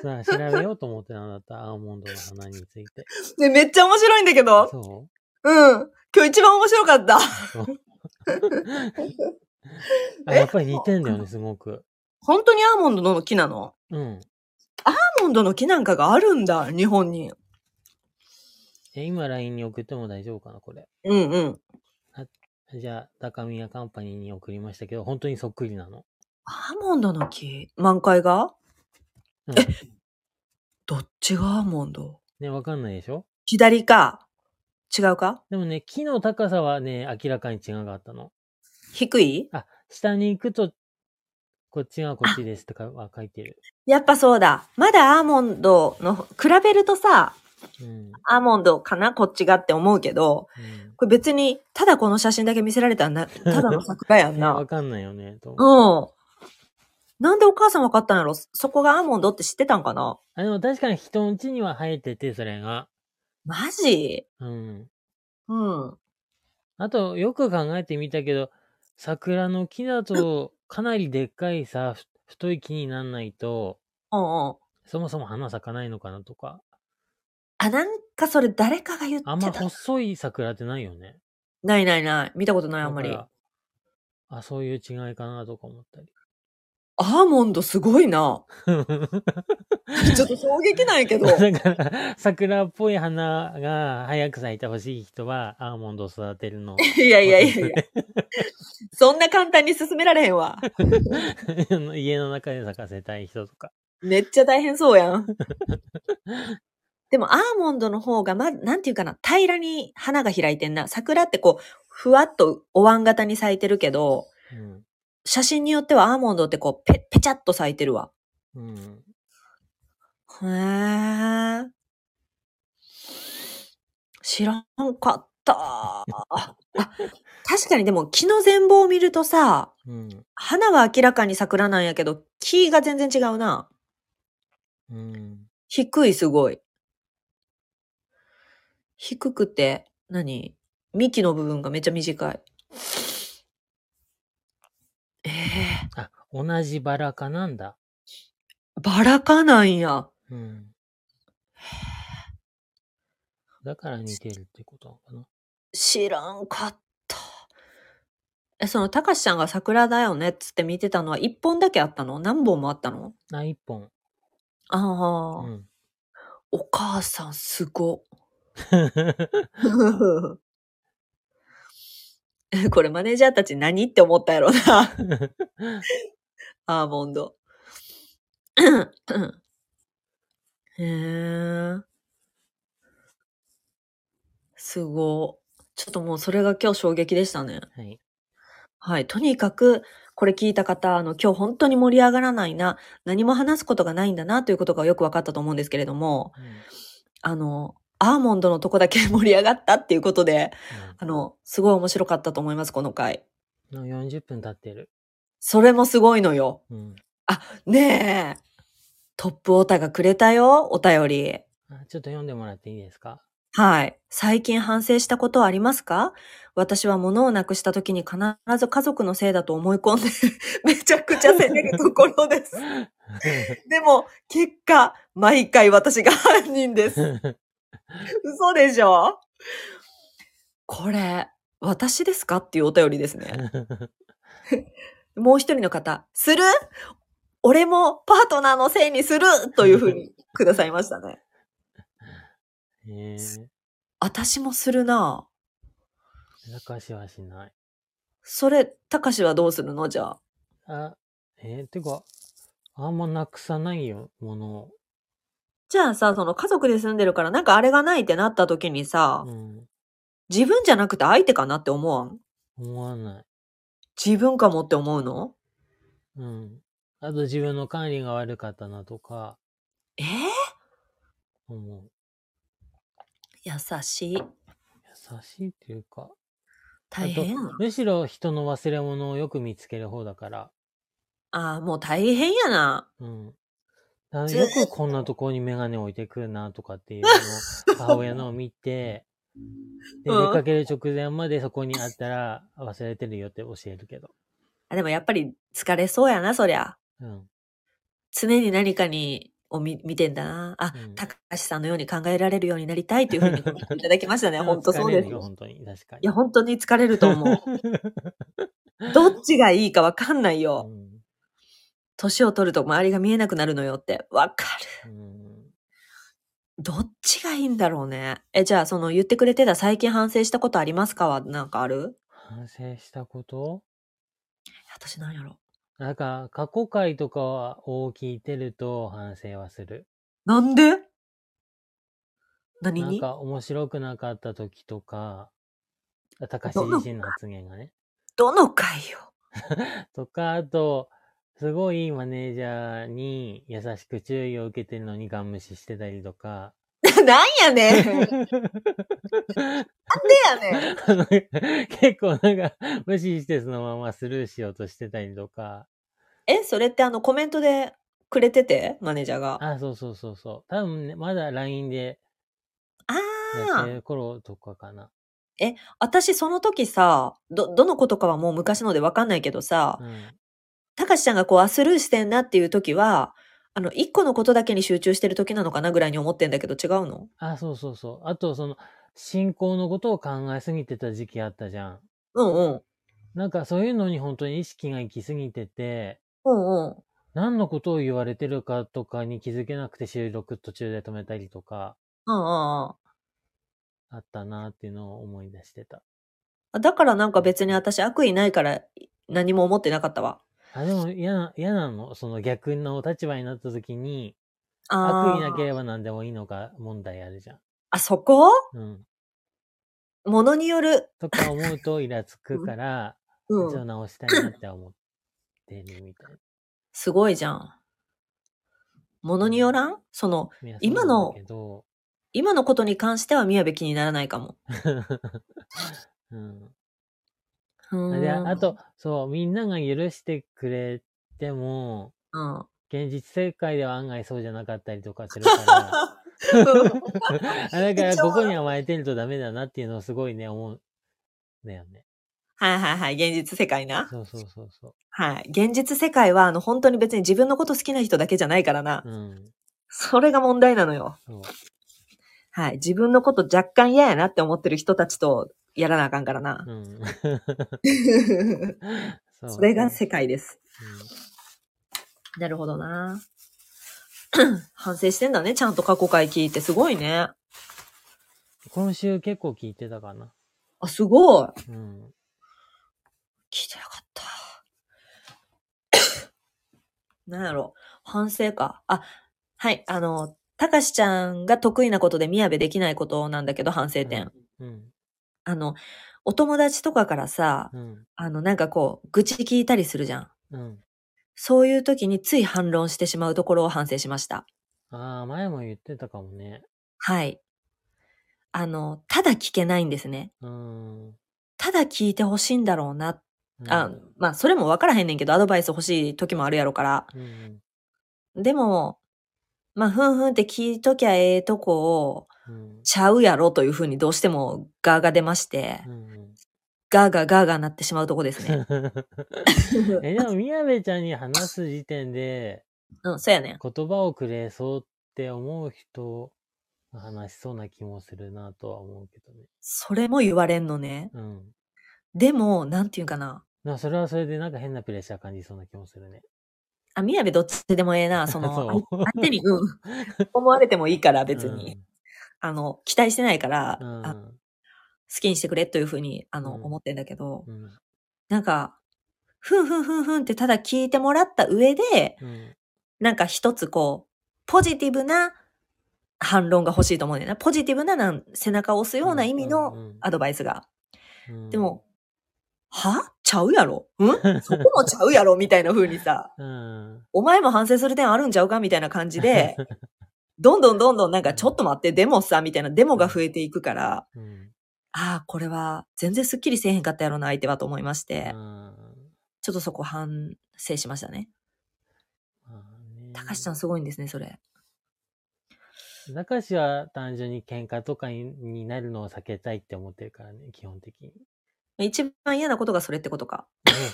さあ、調べようと思ってなかった、アーモンドの花について。う。ねめっちゃ面白いんだけど。そう？ん。今日一番面白かった。あ、やっぱり似てんだよね、すごく。本当にアーモンドの木なの？うん。アーモンドの木なんかがあるんだ、日本に。え、今 LINE に送っても大丈夫かなこれ。うんうん。じゃあ、高宮カンパニーに送りましたけど、本当にそっくりなの？アーモンドの木？満開が？うん、どっちがアーモンド？ね、わかんないでしょ？左か違うか？でもね、木の高さはね、明らかに違かったの。低い？あ、下に行くと、こっちがこっちですとかは書いてる。やっぱそうだ。まだアーモンドの、比べるとさ、うん。アーモンドかな？こっちがって思うけど、うんこれ別に、ただこの写真だけ見せられたらな、ただの桜やんねわな。かんないよね。ううん。なんでお母さん分かったんやろ？そこがアーモンドって知ってたんかな？あ、でも確かに人の家には生えてて、それが。マジ？うん。うん。あと、よく考えてみたけど、桜の木だと、かなりでっかいさ、ふ太い木になんないと、うんうん。そもそも花咲かないのかなとか。あ、なんかそれ誰かが言ってた。あんま細い桜ってないよね。ないないない。見たことない、あんまり。だからあ、そういう違いかなとか思ったり。アーモンドすごいな。ちょっと衝撃なんやけど。だから、桜っぽい花が早く咲いてほしい人は、アーモンドを育てるの。いやいやいやいや。そんな簡単に進められへんわ。家の中で咲かせたい人とか。めっちゃ大変そうやん。でもアーモンドの方が、ま、なんていうかな、平らに花が開いてんな。桜ってこう、ふわっとお椀型に咲いてるけど、うん。写真によってはアーモンドってこう、ぺ、ぺちゃっと咲いてるわ。うん。へー。知らんかった。あ、確かにでも木の全貌を見るとさ、うん。花は明らかに桜なんやけど、木が全然違うな。うん。低いすごい。低くて、何？幹の部分がめっちゃ短い。ええあ、同じバラ科なんだ。バラ科なんや。うん。だから似てるってことなのかな。知らんかった。え、その、たかしちゃんが桜だよねっつって見てたのは一本だけあったの？何本もあったの？あ、一本。ああ、うん。お母さんすご。これマネージャーたち何って思ったやろな。アーモンド。へえ。すご。ちょっともうそれが今日衝撃でしたね。はい。はい。とにかく、これ聞いた方、あの、今日本当に盛り上がらないな、何も話すことがないんだな、ということがよく分かったと思うんですけれども、あの、アーモンドのとこだけ 盛り上がったっていうことで、あの、すごい面白かったと思います、この回。うん。の40分経ってる。それもすごいのよ。うん。ねえ。トップオタがくれたよ、お便り。あちょっと読んでもらっていいですか？はい。最近反省したことはありますか？私は物をなくした時に必ず家族のせいだと思い込んで、めちゃくちゃ責めるところです。でも、結果、毎回私が犯人です。嘘でしょ？これ、私ですか？っていうお便りですね。もう一人の方、する？俺もパートナーのせいにする？というふうにくださいましたね。へえ。私もするな高しはしない。それ、たかしはどうするの？じゃあ。あ、えー、てか、あんまなくさないよ、ものを。じゃあさ、その家族で住んでるからなんかあれがないってなった時にさ、うん。自分じゃなくて相手かなって思わん？思わない。自分かもって思うの？うん。あと自分の管理が悪かったなとか、え？ー、思う。優しい。優しいっていうか。大変むしろ人の忘れ物をよく見つける方だから。ああ、もう大変やな。うん。よくこんなところにメガネ置いてくるなとかっていうのを母親のを見て、で、うん出かける直前までそこにあったら忘れてるよって教えるけど。あでもやっぱり疲れそうやな、そりゃ。うん。常に何かに、を見見てんだな。あ、うん高橋さんのように考えられるようになりたいというふうにコメントいただきましたね。う ん本当そうです。疲れるよ、本当に。確かに。いや、本当に疲れると思う。どっちがいいかわかんないよ。うん年を取ると周りが見えなくなるのよって。わかる。うん。どっちがいいんだろうね。え、じゃあ、その言ってくれてた最近反省したことありますか？はなんかある？反省したこと？私なんやろ。なんか、過去回とかを聞いてると反省はする。なんで？何に？なんか面白くなかった時とか、あ高橋自身の発言がね。どの回よ。とか、あと、すごいマネージャーに優しく注意を受けてるのにガン無視してたりとか。なんやねん。なんでやねん。あの結構なんか無視してそのままスルーしようとしてたりとか。え、それってあのコメントでくれてて？マネージャーが。あ、そうそうそうそう。多分ね、まだ LINE でああ頃とかかな。私その時さ、ど、どのことかはもう昔のでわかんないけどさ、うん。たかしちゃんがこう、あ、スルーしてんなっていう時は、あの、一個のことだけに集中してる時なのかなぐらいに思ってんだけど違うの？あ、そうそうそう。あと、その、進行のことを考えすぎてた時期あったじゃん。うんうん。なんかそういうのに本当に意識が行き過ぎてて、うんうん。何のことを言われてるかとかに気づけなくて収録途中で止めたりとか、うんうんうんあったなっていうのを思い出してた。あ。だからなんか別に私悪意ないから何も思ってなかったわ。あ、でも嫌な、嫌なの？その逆の立場になった時に、あ悪意なけーれば何でもいいのか問題あるじゃん。あ、そこ？うん。ものによる。とか思うとイラつくから、うん。一応直したいなって思ってるみたい すごいじゃん。ものによらん？その、な。いや今のそうなんだけど、今のことに関しては宮部気にならないかも。うん。うーんで、あと、そう、みんなが許してくれても、うん。現実世界では案外そうじゃなかったりとかするから、あだからここに甘えてるとダメだなっていうのをすごいね、思うんだよね。はいはいはい。現実世界な。そうそうそうそはい。現実世界は、あの、本当に別に自分のこと好きな人だけじゃないからな。う。うん。それが問題なのよ。はい。自分のこと若干嫌やなって思ってる人たちとやらなあかんからな。うん。それが世界です。うなるほどな。反省してんだね。ちゃんと過去回聞いて。すごいね。ん今週結構聞いてたかな。あ、すごい。うん。聞いてなかった。なんやろ。反省か。あ、はい。あの、たかしちゃんが得意なことで宮部できないことなんだけど、反省点。うん。あの、お友達とかからさ、うん。あの、なんかこう、愚痴聞いたりするじゃん。うん。そういう時につい反論してしまうところを反省しました。ああ、前も言ってたかもね。はい。あの、ただ聞けないんですね。うん。ただ聞いてほしいんだろうな。あうん、まあ、それも分からへんねんけど、アドバイス欲しい時もあるやろから。うん。でも、まあ、ふんふんって聞いときゃええとこを、うん。ちゃうやろというふうにどうしてもガーが出まして、うん。ガーガーガーガーなってしまうとこですね。え、でも、宮部ちゃんに話す時点で、うん、そうやねん。言葉をくれそうって思う人が話しそうな気もするなとは思うけどね。それも言われんのね。うん。でも、なんていうかな。なそれはそれでなんか変なプレッシャー感じそうな気もするね。あ、宮部どっちでもええな。その、そう相相手に、うん、思われてもいいから、別に。あの、期待してないから、うん。あ好きにしてくれというふうに、あの、うん思ってんだけど、うん。なんか、ふんふんふんふんってただ聞いてもらった上で、うん。なんか一つこう、ポジティブな反論が欲しいと思うねんな。ポジティブななん背中を押すような意味うんのアドバイスが。うんでも、、は？ちゃうやろ？ん？そこもちゃうやろ？みたいな風にさ、うん。お前も反省する点あるんちゃうか？みたいな感じで、どんどんどんどんなんかちょっと待って、でもさ、みたいなデモが増えていくから、うん。ああ、これは全然スッキリせえへんかったやろな、相手はと思いまして、うんちょっとそこ反省しましたね。まあね高橋ちゃんすごいんですね、それ。高橋は単純に喧嘩とかにになるのを避けたいって思ってるからね、基本的に。一番嫌なことがそれってことか。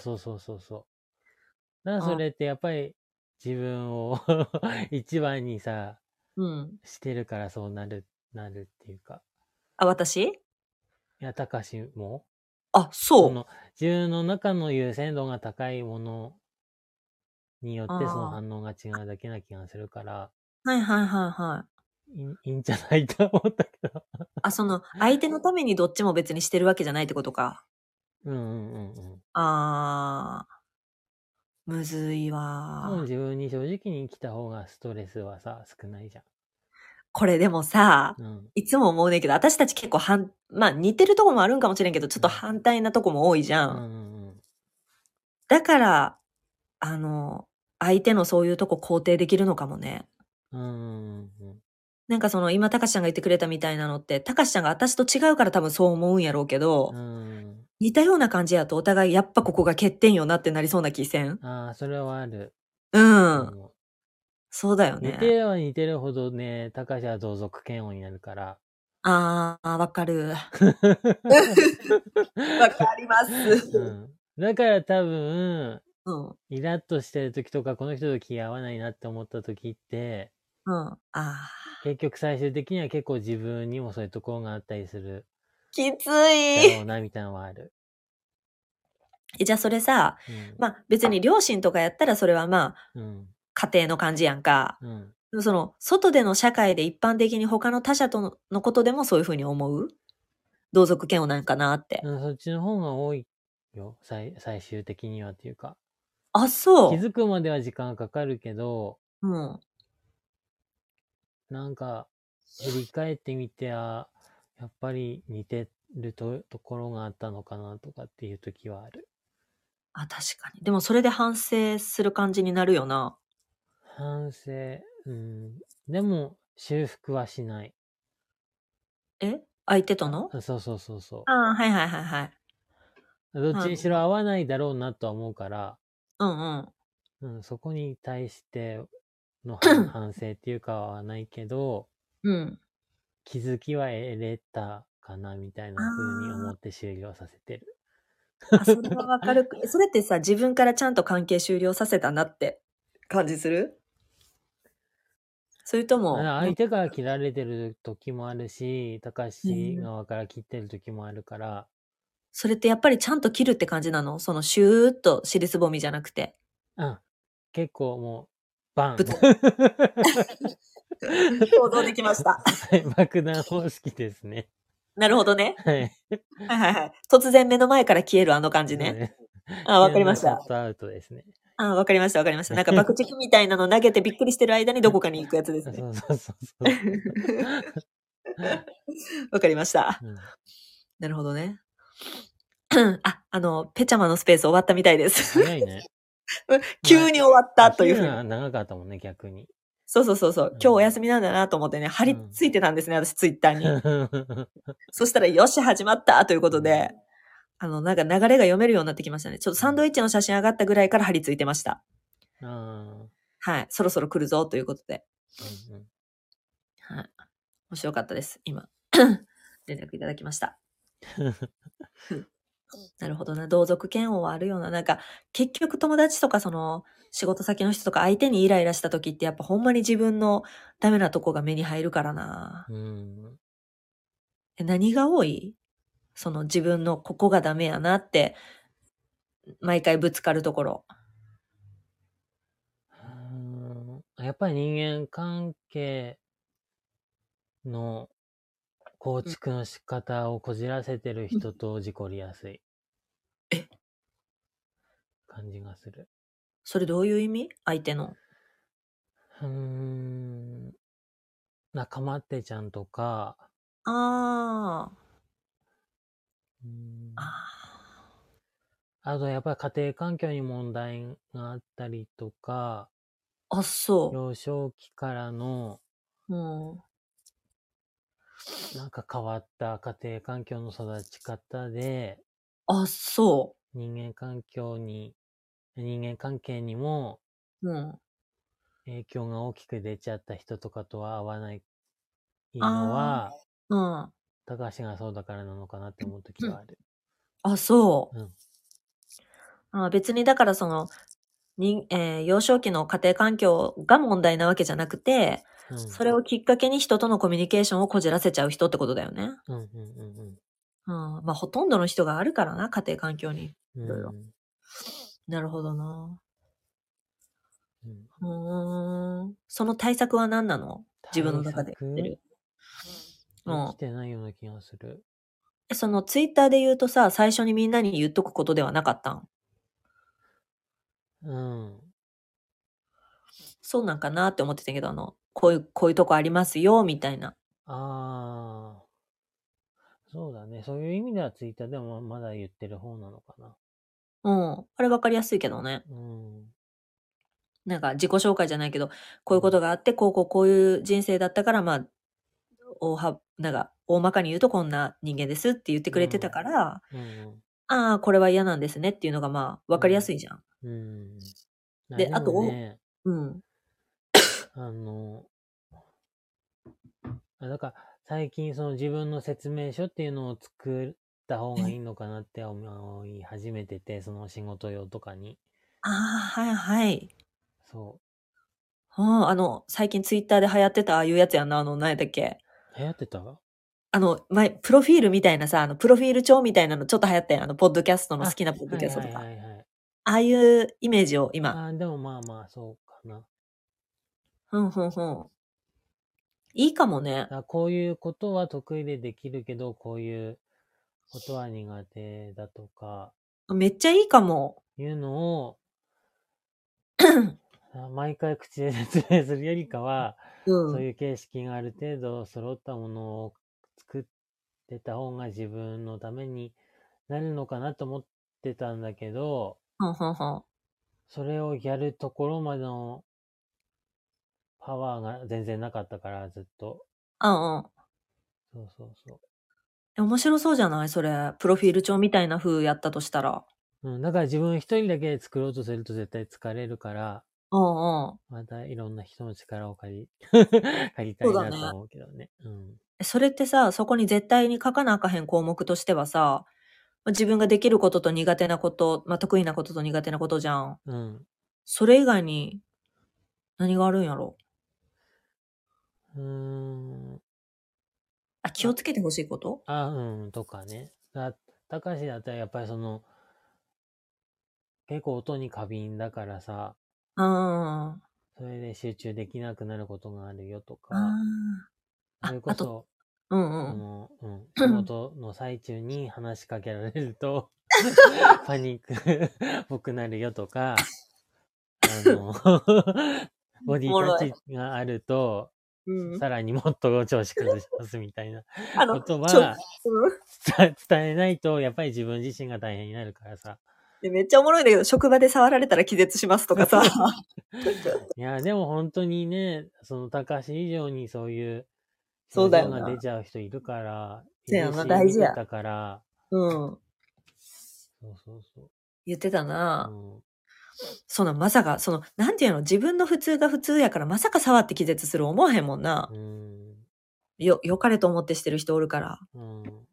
そうそうそうそう。だからそれってやっぱり自分を 一番にさ、うん。してるからそうなる、なるっていうか。あ、私？いや、高橋も？あ、そう。の自分の中の優先度が高いものによってその反応が違うだけな気がするから、はいはいはいはい。いいいんじゃないと思ったけど。あ、その、相手のためにどっちも別にしてるわけじゃないってことか。うんうんうんうん。あー。むずいわー。自分に正直に来た方がストレスはさ、少ないじゃこれでもさ、ん。うん。いつも思うねんけど、私たち結構反、まあ似てるとこもあるんかもしれんけど、ちょっと反対なとこも多いじゃん。うんうんだから、あの、相手のそういうとこ肯定できるのかもね。うん。うんうんうん。なんかその、今、たかしちゃんが言ってくれたみたいなのって、たかしちゃんが私と違うから多分そう思うんやろうけど、うん。似たような感じやとお互いやっぱここが欠点よなってなりそうな気せん？ああ、それはある。うん。うんそうだよ似てね。れば似てるほどね、高橋は同族嫌悪になるから。あー、わかる。わかります。うん。だから多分、うん。イラッとしてる時とか、この人と気が合わないなって思った時って、うん。あ結局最終的には結構自分にもそういうところがあったりするー。きつだい。ろうな、みたいなのはある。えじゃあそれさ、うん。まあ別に両親とかやったらそれはまあうん。家庭の感じやんか。うん。でもその外での社会で一般的に他の他者とののことでもそういうふうに思う？同族嫌悪なんかなって。うんそっちの方が多いよ。最、最終的にはっていうか。あ、そ気う。づくまでは時間がかかるけど、うん。なんか、振り返ってみて、あやっぱり似てるとところがあったのかなとかっていう時はある。あ、確かに。でもそれで反省する感じになるよな。反省、うん。でも、修復はしない。え？相手との？あそうそうそうそああ、はいはいはいはい。う。どっちにしろ合わないだろうなとは思うから、うんうん。うん、そこに対しての 反反省っていうかはないけど、うん。気づきは得れたかなみたいな風に思って終了させてる。あ、それはわかる。それってさ、自分からちゃんと関係終了させたなって感じする？それとも、相手から切られてる時もあるし、高橋側から切ってる時もあるから、それってやっぱりちゃんと切るって感じなの？そのシューッと尻すぼみじゃなくて。うん。結構もう、バン 想像できました。はい爆弾方式ですね。なるほどね。はい。はいはいはい。突然目の前から消えるあの感じね。あ、わかりましたアウトですね。あ、わかりましたわかりました。なんか爆竹みたいなの投げてびっくりしてる間にどこかに行くやつですね。そうそうそう。わかりました。うんなるほどね。あ、あの、ペチャマのスペース終わったみたいです。早いね。急に終わったというふうに。長かったもんね、逆に。そうそうそうそう。今日お休みなんだなと思ってね、貼り付いてたんですね、私ツイッターに。そしたら、よし、始まったということで、あの、なんか流れが読めるようになってきましたね。ちょっとサンドイッチの写真上がったぐらいから貼り付いてました。あはい。そろそろ来るぞということで。ーうんうんはい。面白かったです。今。連絡いただきました。なるほどな。同族嫌悪はあるような。なんか、結局友達とかその、仕事先の人とか相手にイライラした時ってやっぱほんまに自分のダメなとこが目に入るからな。うん。え何が多い？その自分のここがダメやなって、毎回ぶつかるところ。うんやっぱり人間関係の構築の仕方をこじらせてる人と事故りやすい。え？感じがする。それどういう意味？相手の。うーん。仲間ってちゃんとか、あうんあ。ああとやっぱり家庭環境に問題があったりとか、あ。あ、そ幼少期からのう。うん。なんか変わった家庭環境の育ち方で、あ、そ人間環境に、人間関係にもう。うん。影響が大きく出ちゃった人とかとは合わないのは、うん。高橋がそうだからなのかなって思う時はある。あ、そう。うんあ別にだからその、にえー幼少期の家庭環境が問題なわけじゃなくて、うん、それをきっかけに人とのコミュニケーションをこじらせちゃう人ってことだよね。うんうんうんうん。まあ、ほとんどの人があるからな、家庭環境に。うん。いろいろなるほどな。うん。うーん。その対策は何なの？自分の中でてる。うんてないような気がする。えそのツイッターで言うとさ、最初にみんなに言っとくことではなかったん？うん。そうなんかなって思ってたけど、あの、こういう、こういうとこありますよ、みたいな。ああ。そうだね。そういう意味ではツイッターでもまだ言ってる方なのかな。うん。あれ分かりやすいけどね。うん。なんか自己紹介じゃないけど、こういうことがあって、こうこうこういう人生だったから、まあ、大は、なんか、大まかに言うとこんな人間ですって言ってくれてたから、うんああ、これは嫌なんですねっていうのがまあ、分かりやすいじゃん。うん。うん。であでもね、うん。あの、あだから最近その自分の説明書っていうのを作った方がいいのかなって思い始めてて、その仕事用とかに。ああ、はいはい。そうん、あの、最近ツイッターで流行ってたああいうやつやんな、あの、何やったっけ？う。流行ってた？あの、前、プロフィールみたいなさ、あの、プロフィール帳みたいなのちょっと流行ったやん。あの、ポッドキャストの好きなポッドキャストとか。はいはいはいはい。ああいうイメージを今。あーでもまあまあ、そうかな。ふんふんふん。いいかもねだ。からこういうことは得意でできるけど、こういうことは苦手だとか、めっちゃいいかも。いうのを、あ毎回口で説明するよりかは、うん。そういう形式がある程度揃ったものを作ってた方が自分のためになるのかなと思ってたんだけど、ふんふんふん。それをやるところまでのパワーが全然なかったから、ずっと。うんうん。そうそうそえ面白そうじゃない？それ。プロフィール帳みたいな風やったとしたら。う。うん、だから自分一人だけで作ろうとすると絶対疲れるから、うんうん。またいろんな人の力を借り、借りたいなと思うけどね。うん。えそれってさ、そこに絶対に書かなあかへん項目としてはさ、まあ自分ができることと苦手なこと、まあ、得意なことと苦手なことじゃん。うん。それ以外に何があるんやろ？うーん。あ、気をつけてほしいこと？あ、うん、とかね。だたかしだったらやっぱりその、結構音に過敏だからさ、ああ。それで集中できなくなることがあるよとか、ああそれこそ、うんうあん。の、うん、仕事の最中に話しかけられると、パニックっぽくなるよとか、あの、ボディタッチがあると、うん、さらにもっと調子崩しますみたいなあことはうん伝伝えないと、やっぱり自分自身が大変になるからさ。でめっちゃおもろいんだけど、職場で触られたら気絶しますとかさ。いや、でも本当にね、その高橋以上にそういう、そうだよが出ちゃう人いるから、そうやな大事や見てたから、うん。そうそうそう。言ってたな。うんそのまさか、その、なんていうの、自分の普通が普通やから、まさか触って気絶する思わへんもんな。うん。よ、良かれと思ってしてる人おるから。うん。うん。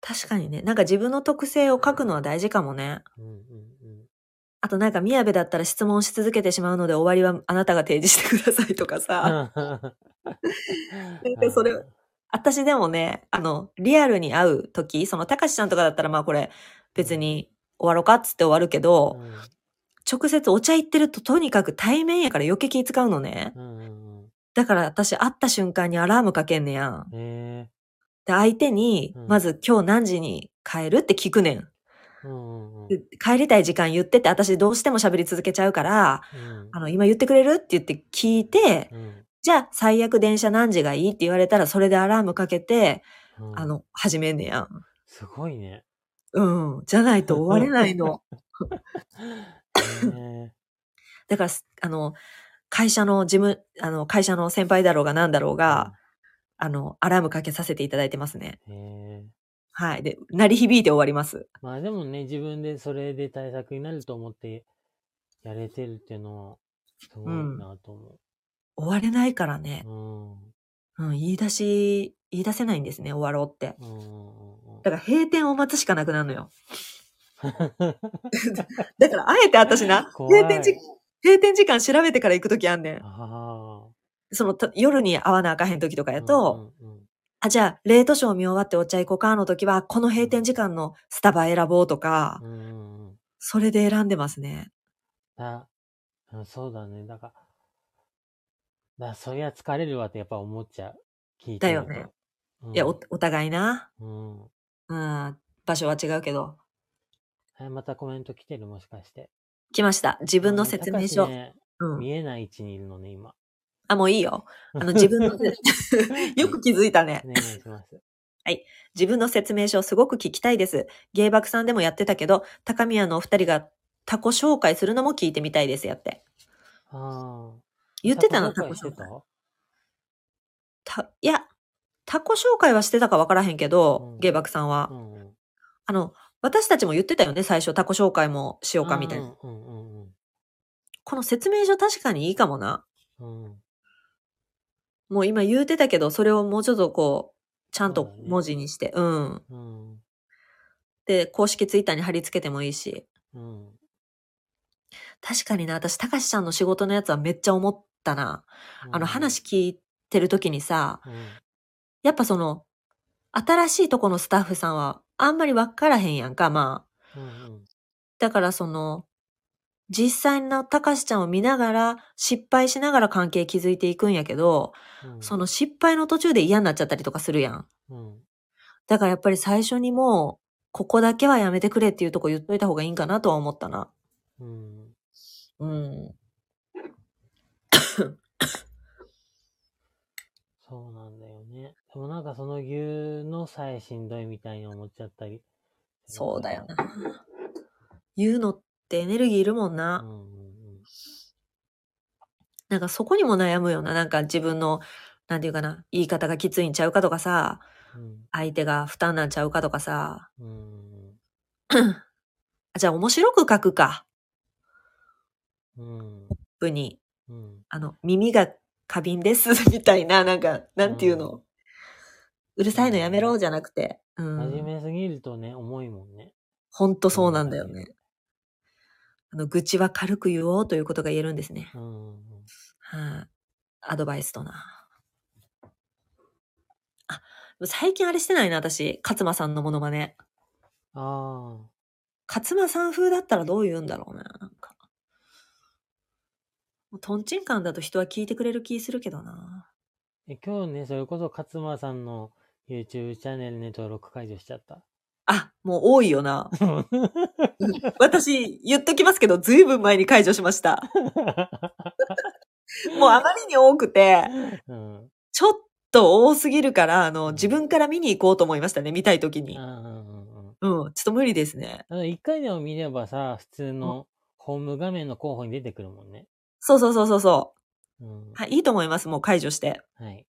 確かにね、なんか自分の特性を書くのは大事かもね。うん。あとなんか宮部だったら質問し続けてしまうので終わりはあなたが提示してくださいとかさ。なんかそれ私でもね、あの、リアルに会う時、そのたかしちゃんとかだったらまあこれ別に終わろうかっつって終わるけど、直接お茶行ってるととにかく対面やから余計気使うのね。うん。うん。だから私会った瞬間にアラームかけんねやん。えで、相手にうん、まず今日何時に帰るって聞くねん。え。うん。うん。で帰りたい時間言ってて、私どうしても喋り続けちゃうから、うんあの、今言ってくれるって言って聞いて、うん。じゃあ最悪電車何時がいいって言われたらそれでアラームかけて、うんあ、の、始めんねやん。すごいね。うん。じゃないと終われないの。え だから、すあの、会社の事務、あの、会社の先輩だろうが何だろうえ。が、あの、アラームかけさせていただいてますね。うん。ええ。はい。で、鳴り響いて終わります。まあでもね、自分でそれで対策になると思ってやれてるっていうのは、すごいなと思終われないからねう。。うん。うん、言い出し、言い出せないんですね、終わろうって。うんうんうんだから閉店を待つしかなくなるのよ。だから、あえて私な、閉店時、閉店時間調べてから行くときあんねん。あその、と夜に会わなあかへんときとかあ。やと、うんうんうんあ、じゃあ、レートショー見終わってお茶行こうかの時は、この閉店時間のスタバ選ぼうとか、うんうんうん。それで選んでますね。あ、うんそうだね。だから、だそりゃ疲れるわってやっぱ思っちゃう。聞いてだよね。うんいや、お、お互いな。うん。うん。場所は違うけど。はい、またコメント来てるもしかして。来ました。自分の説明書。あね、うん。見えない位置にいるのね、今。あ、もういいよ。あの、自分の、よく気づいたね。お願いします。自分の説明書すごく聞きたいです。芸爆さんでもやってたけど、高宮のお二人がタコ紹介するのも聞いてみたいです、やって。ああ。言ってたの、タコ紹介。た？た、いや、タコ紹介はしてたかわからへんけど、うん芸爆さんは。うんうん。あの、私たちも言ってたよね、最初タコ紹介もしようかみたいな。うんうんうんこの説明書確かにいいかもな。うん。うん。もう今言うてたけど、それをもうちょっとこう、ちゃんと文字にして、うん。うん。で、公式ツイッターに貼り付けてもいいし。うん。確かにな、私、たかしちゃんの仕事のやつはめっちゃ思ったな。あの、うん話聞いてる時にさ、うん。やっぱその、新しいとこのスタッフさんはあんまりわからへんやんか、まあ。うんうん。だからその、実際のたかしちゃんを見ながら、失敗しながら関係築いていくんやけど、うんその失敗の途中で嫌になっちゃったりとかするやん。うん。だからやっぱり最初にもう、ここだけはやめてくれっていうとこ言っといた方がいいんかなとは思ったな。うん。うん。そうなんだよね。でもなんかその言うのさえしんどいみたいに思っちゃったり。そうだよな。言うのってエネルギーいるもんうな。んうんなんかそこにも悩むよな。なんか自分の、なんていうかな、言い方がきついんちゃうかとかさ、うん。相手が負担なんちゃうかとかさ。うん。あ じゃあ面白く書くか。うん。部に。うん。あの、耳が過敏です、みたいな、なんか、なんていうの？うるさいのやめろ、じゃなくて。うん。真面目すぎるとね、重いもんね。ほんとそうなんだよね。あの、愚痴は軽く言おうということが言えるんですね。うん。はい、アドバイスとな。あ、最近あれしてないな、私。勝間さんのモノマネ。ああ。勝間さん風だったらどう言うんだろうな、なんか。もうトンチンカンだと人は聞いてくれる気するけどな。え、今日ね、それこそ勝間さんの YouTube チャンネルね、登録解除しちゃった。あ、もう多いよな。私、言っときますけど、ずいぶん前に解除しました。もうあまりに多くて、うん。ちょっと多すぎるから、あの、自分から見に行こうと思いましたね、見たいときにうん。うんうんうん。うん、ちょっと無理ですね。あの、一回でも見ればさ、普通のホーム画面の候補に出てくるもんね。そうそうそうそうそう。うん。はい、いいと思います。もう解除して。はい。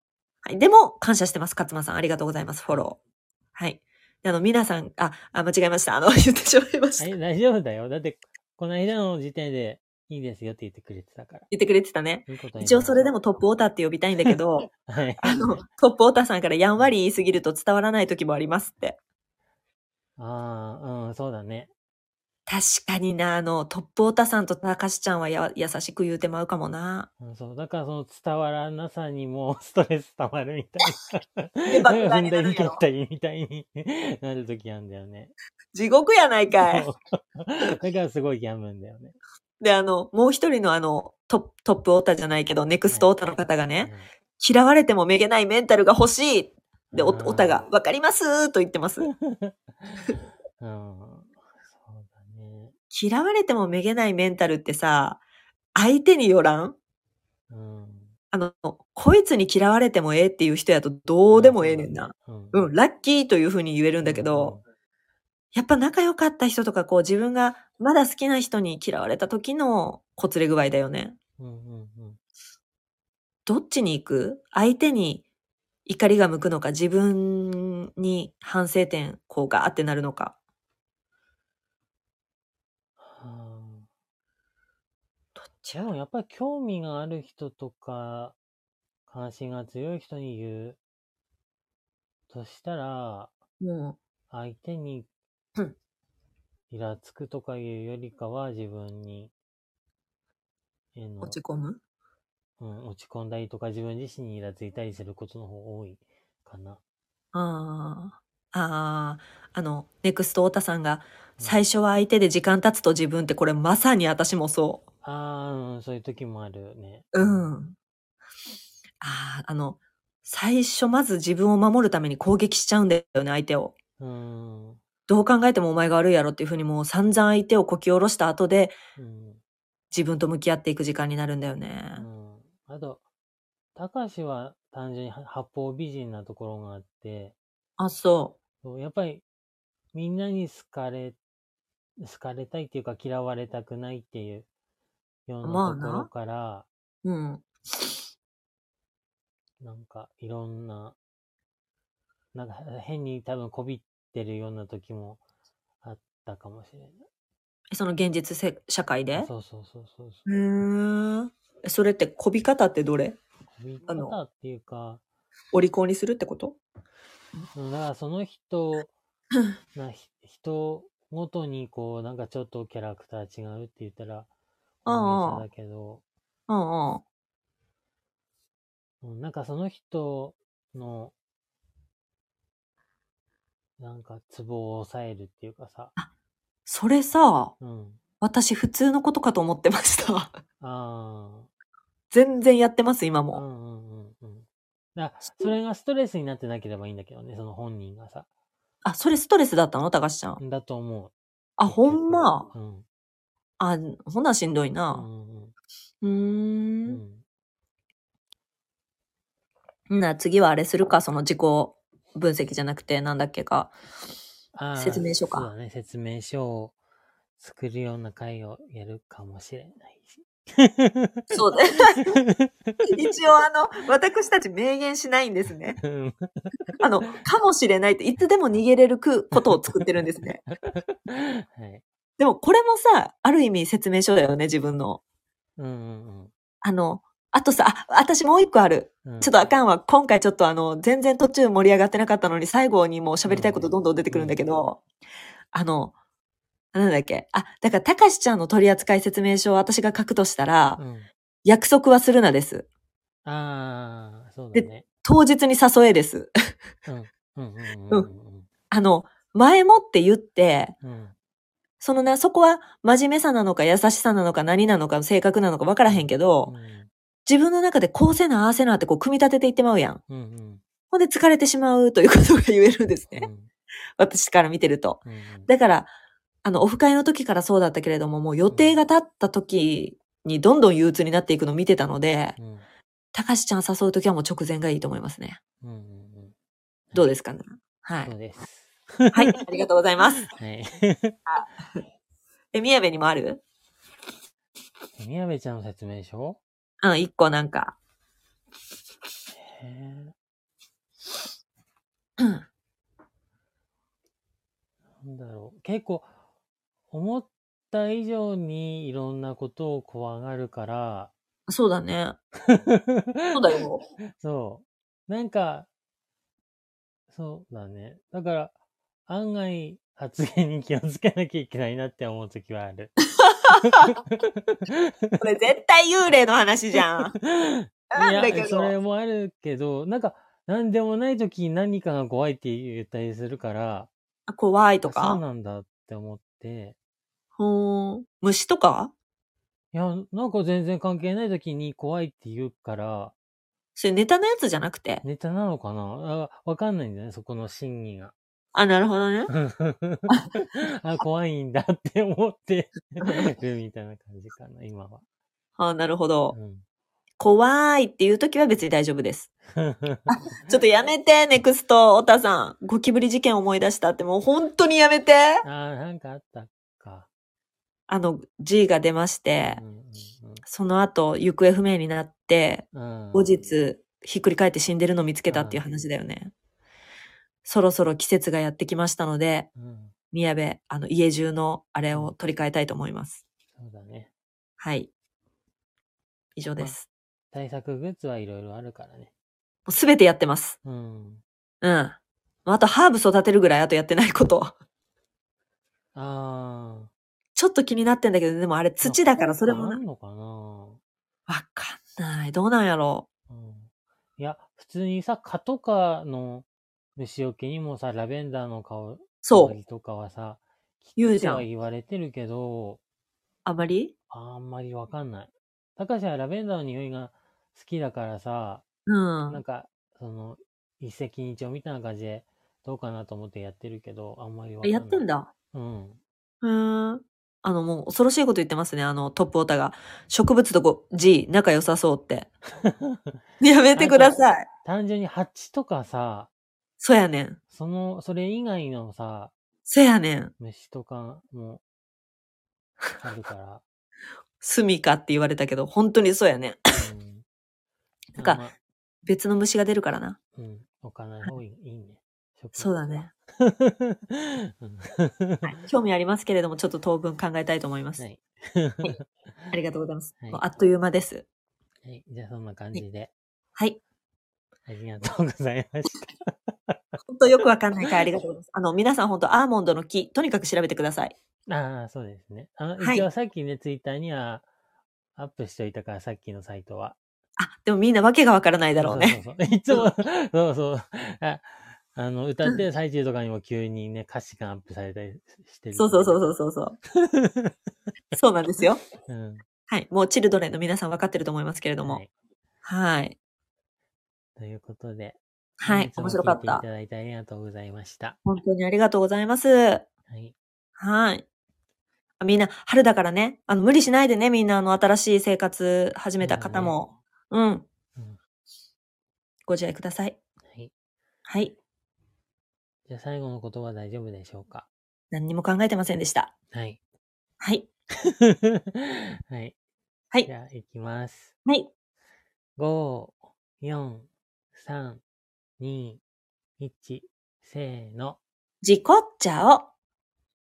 はい。でも、感謝してます。勝間さん。ありがとうございます。フォロー。はい。であの、皆さん、あ、あ、間違えました。あの、言ってしまいました。はい、大丈夫だよ。だって、この間の時点でいいですよって言ってくれてたから。言ってくれてたね。いいことに一応それでもトップオーターって呼びたいんだけど、はい。あの、トップオーターさんからやんわり言いすぎると伝わらない時もありますって。ああ、うん、そうだね。確かにな、あの、トップオーターさんとたかしちゃんはや優しく言うてまうかもな。うん、そう。だからその伝わらなさにも ストレス溜まるみたいでな。爆弾踏んだり蹴ったりみたいに なる時あるんだよね。地獄やないかい。だからすごい病むんだよね。で、あの、もう一人のあの、トップ、トップオーターじゃないけど、ネクストオーターの方がね、嫌われてもめげないメンタルが欲しい。で、オタが、わかりますと言ってます。うん。嫌われてもめげないメンタルってさ、相手によらん？うん。あの、こいつに嫌われてもええっていう人やとどうでもええねんな。うん。うん、ラッキーというふうに言えるんだけど、やっぱ仲良かった人とか、こう自分がまだ好きな人に嫌われた時のこつれ具合だよね。うん。うんうんうん。どっちに行く？相手に怒りが向くのか、自分に反省点、こうガーってなるのか。どっあでもやっぱり興味がある人とか、関心が強い人に言うとしたら、も相手にうんイラつくとかいうよりかは自分に、の落ち込む？うん、落ち込んだりとか自分自身にイラついたりすることの方が多いかな。ああ。ああ、あの、ネクスト太田さんが、最初は相手で時間経つと自分ってこれまさに私もそう。ああ、うんそういう時もあるね。うん。ああ、あの、最初まず自分を守るために攻撃しちゃうんだよね、相手を。うん。どう考えてもお前が悪いやろっていうふうにもう散々相手をこき下ろした後でうん。自分と向き合っていく時間になるんだよねう。ん。あと、たかしは単純には八方美人なところがあって、あ、そそうやっぱりみんなに好かれ、好かれたいっていうか嫌われたくないっていうようまあななところから、う。うん。なんかいろんな、なんか変に多分こびってるような時もあったかもしれない。えその現実せ社会で？そうそうそうそうそう。へーえそれってこび方ってどれ？こびあの方っていうか、お利口にするってこと？うんだからその人、なひ人ごとにこう、なんかちょっとキャラクター違うって言ったら、ああ大げさだけど、うんうなんかその人の、なんかツボを抑えるっていうかさ、それさ、うん。私普通のことかと思ってました。あ全然やってます、今あ、うも。んうん。だそれがストレスになってなければいいんだけどね、その本人がさ。あ、それストレスだったの？高橋ちゃん。だと思う。あ、ほんま？うん。あ、ほなしんどいうな。んうんうんん。んな、次はあれするか、その自己分析じゃなくて、なんだっけか。説明書かそうだね、説明書を作るような会をやるかもしれないし。そうだ。一応あの、私たち明言しないんですね。うんあの、かもしれないって、いつでも逃げれるくことを作ってるんですね。はい。でもこれもさ、ある意味説明書だよね、自分の。うんうんあの、あとさ、あ、私もう一個ある。うん。ちょっとあかんわ。今回ちょっとあの、全然途中盛り上がってなかったのに、最後にもう喋りたいことどんどん出てくるんだけど、あの、なんだっけ。あ、だから、たかしちゃんの取扱説明書を私が書くとしたら、うん。約束はするなです。ああ、そうだでね。当日に誘えです。うん。うんうんうんうんあの、前もって言って、うん。うん。そのな、そこは真面目さなのか優しさなのか何なのか性格なのか分からへんけど、自分の中でこうせな、ああせなってこう組み立てていってまうやん。うんうんほんで疲れてしまうということが言えるんですね。うん私から見てると。うんだから、あの、オフ会の時からそうだったけれども、もう予定が立った時にどんどん憂鬱になっていくのを見てたので、うんたかしちゃん誘う時はもう直前がいいと思いますね。うんうんどうですかね？はい。そうです。はい、ありがとうございます。はい。え、宮部にもある？宮部ちゃんの説明書？うん、一個なんか。へうんえ、なんだろう。結構、思った以上にいろんなことを怖がるから、そうだね。そうだよ。そう。なんか、そうだね。だから、案外、発言に気をつけなきゃいけないなって思うときはある。これ絶対幽霊の話じゃん。いなんだけや、それど。もあるけど、なんか、なんでもないときに何かが怖いって言ったりするから、あ怖いとそうかなんだって思って、ほーん。虫とか？いや、なんか全然関係ないときに怖いって言うから、それネタのやつじゃなくて？ネタなのかな？あわかんないんだよね、そこの真偽が。あ、なるほどね。あ、怖いんだって思って るみたいな感じかな、今は。あ、なるほど。うん怖いっていう時は別に大丈夫です。ちょっとやめて、ネクスト、オタさん。ゴキブリ事件思い出したって、もう本当にやめて。あー、なんかあったか。あの、G が出ましてう、んその後、行方不明になって。後日、ひっくり返って死んでるの見つけたっていう話だよね。そろそろ季節がやってきましたので、うん。宮部、あの、家中のあれを取り替えたいと思います。そうだね。はい。以上です。対策グッズはいろいろあるからね。もうすべてやってます。うん。うん。あと、ハーブ育てるぐらい、あとやってないこと。あちょっと気になってんだけど、でもあれー。土だからそれもなあんのかな？わかんない。どうなんやろ？うん。いや、普通にさ、蚊とかの虫除けにもさ、ラベンダーの香そう。りとかはさ、言うじゃん。言われてるけど、あまり？あんまりわかんない。たかしはラベンダーの匂いが好きだからさ、うんなん。か、その、一石二鳥みたいな感じで、どうかなと思ってやってるけど、あんまりわかんない。やってんだ？うん。うーん。あの、もう恐ろしいこと言ってますね。あの、トップオタが。植物とこ G、仲良さそうって。やめてください。単純に蜂とかさ、そうやねん。その、それ以外のさ、そうやねん。虫とかも、あるから。スミカって言われたけど、本当にそうやねん。うん。なんかまあ別の虫が出るからな。うん。置かない方がいいね。そうだね。興味ありますけれども、ちょっと当分考えたいと思います。はい。ありがとうございます。はいあっという間です。はい。じゃあそんな感じで、はい。ありがとうございました。本当よくわかんないからありがとうございます。あの、皆さん本当アーモンドの木、とにかく調べてください。ああ、そうですね。あの、はい一応さっきね、ツイッターにはアップしといたから、さっきのサイトは。あ、でもみんなわけがわからないだろうね。そうそうそう。いつも、そうそう。ああの、歌ってる最中とかにも急にね、歌詞がアップされたりしてる。そうそうそうそうそうそう。そうなんですよ。う。うん。はい。もうチルドレンの皆さん分かってると思いますけれども。はい。はい。ということで。はい。面白かったいた。だいてありがとうございました。本当にありがとうございます。はい。はい。あみんな、春だからね、あの、無理しないでね、みんな、あの、新しい生活始めた方も。うん。うんご自愛ください。はい。はい。じゃあ最後の言葉大丈夫でしょうか？何にも考えてませんでした。はい。はい。はい。はいじ。ゃあ、いきます。はい。5、4、3、2、1、せーの。事故っちゃお。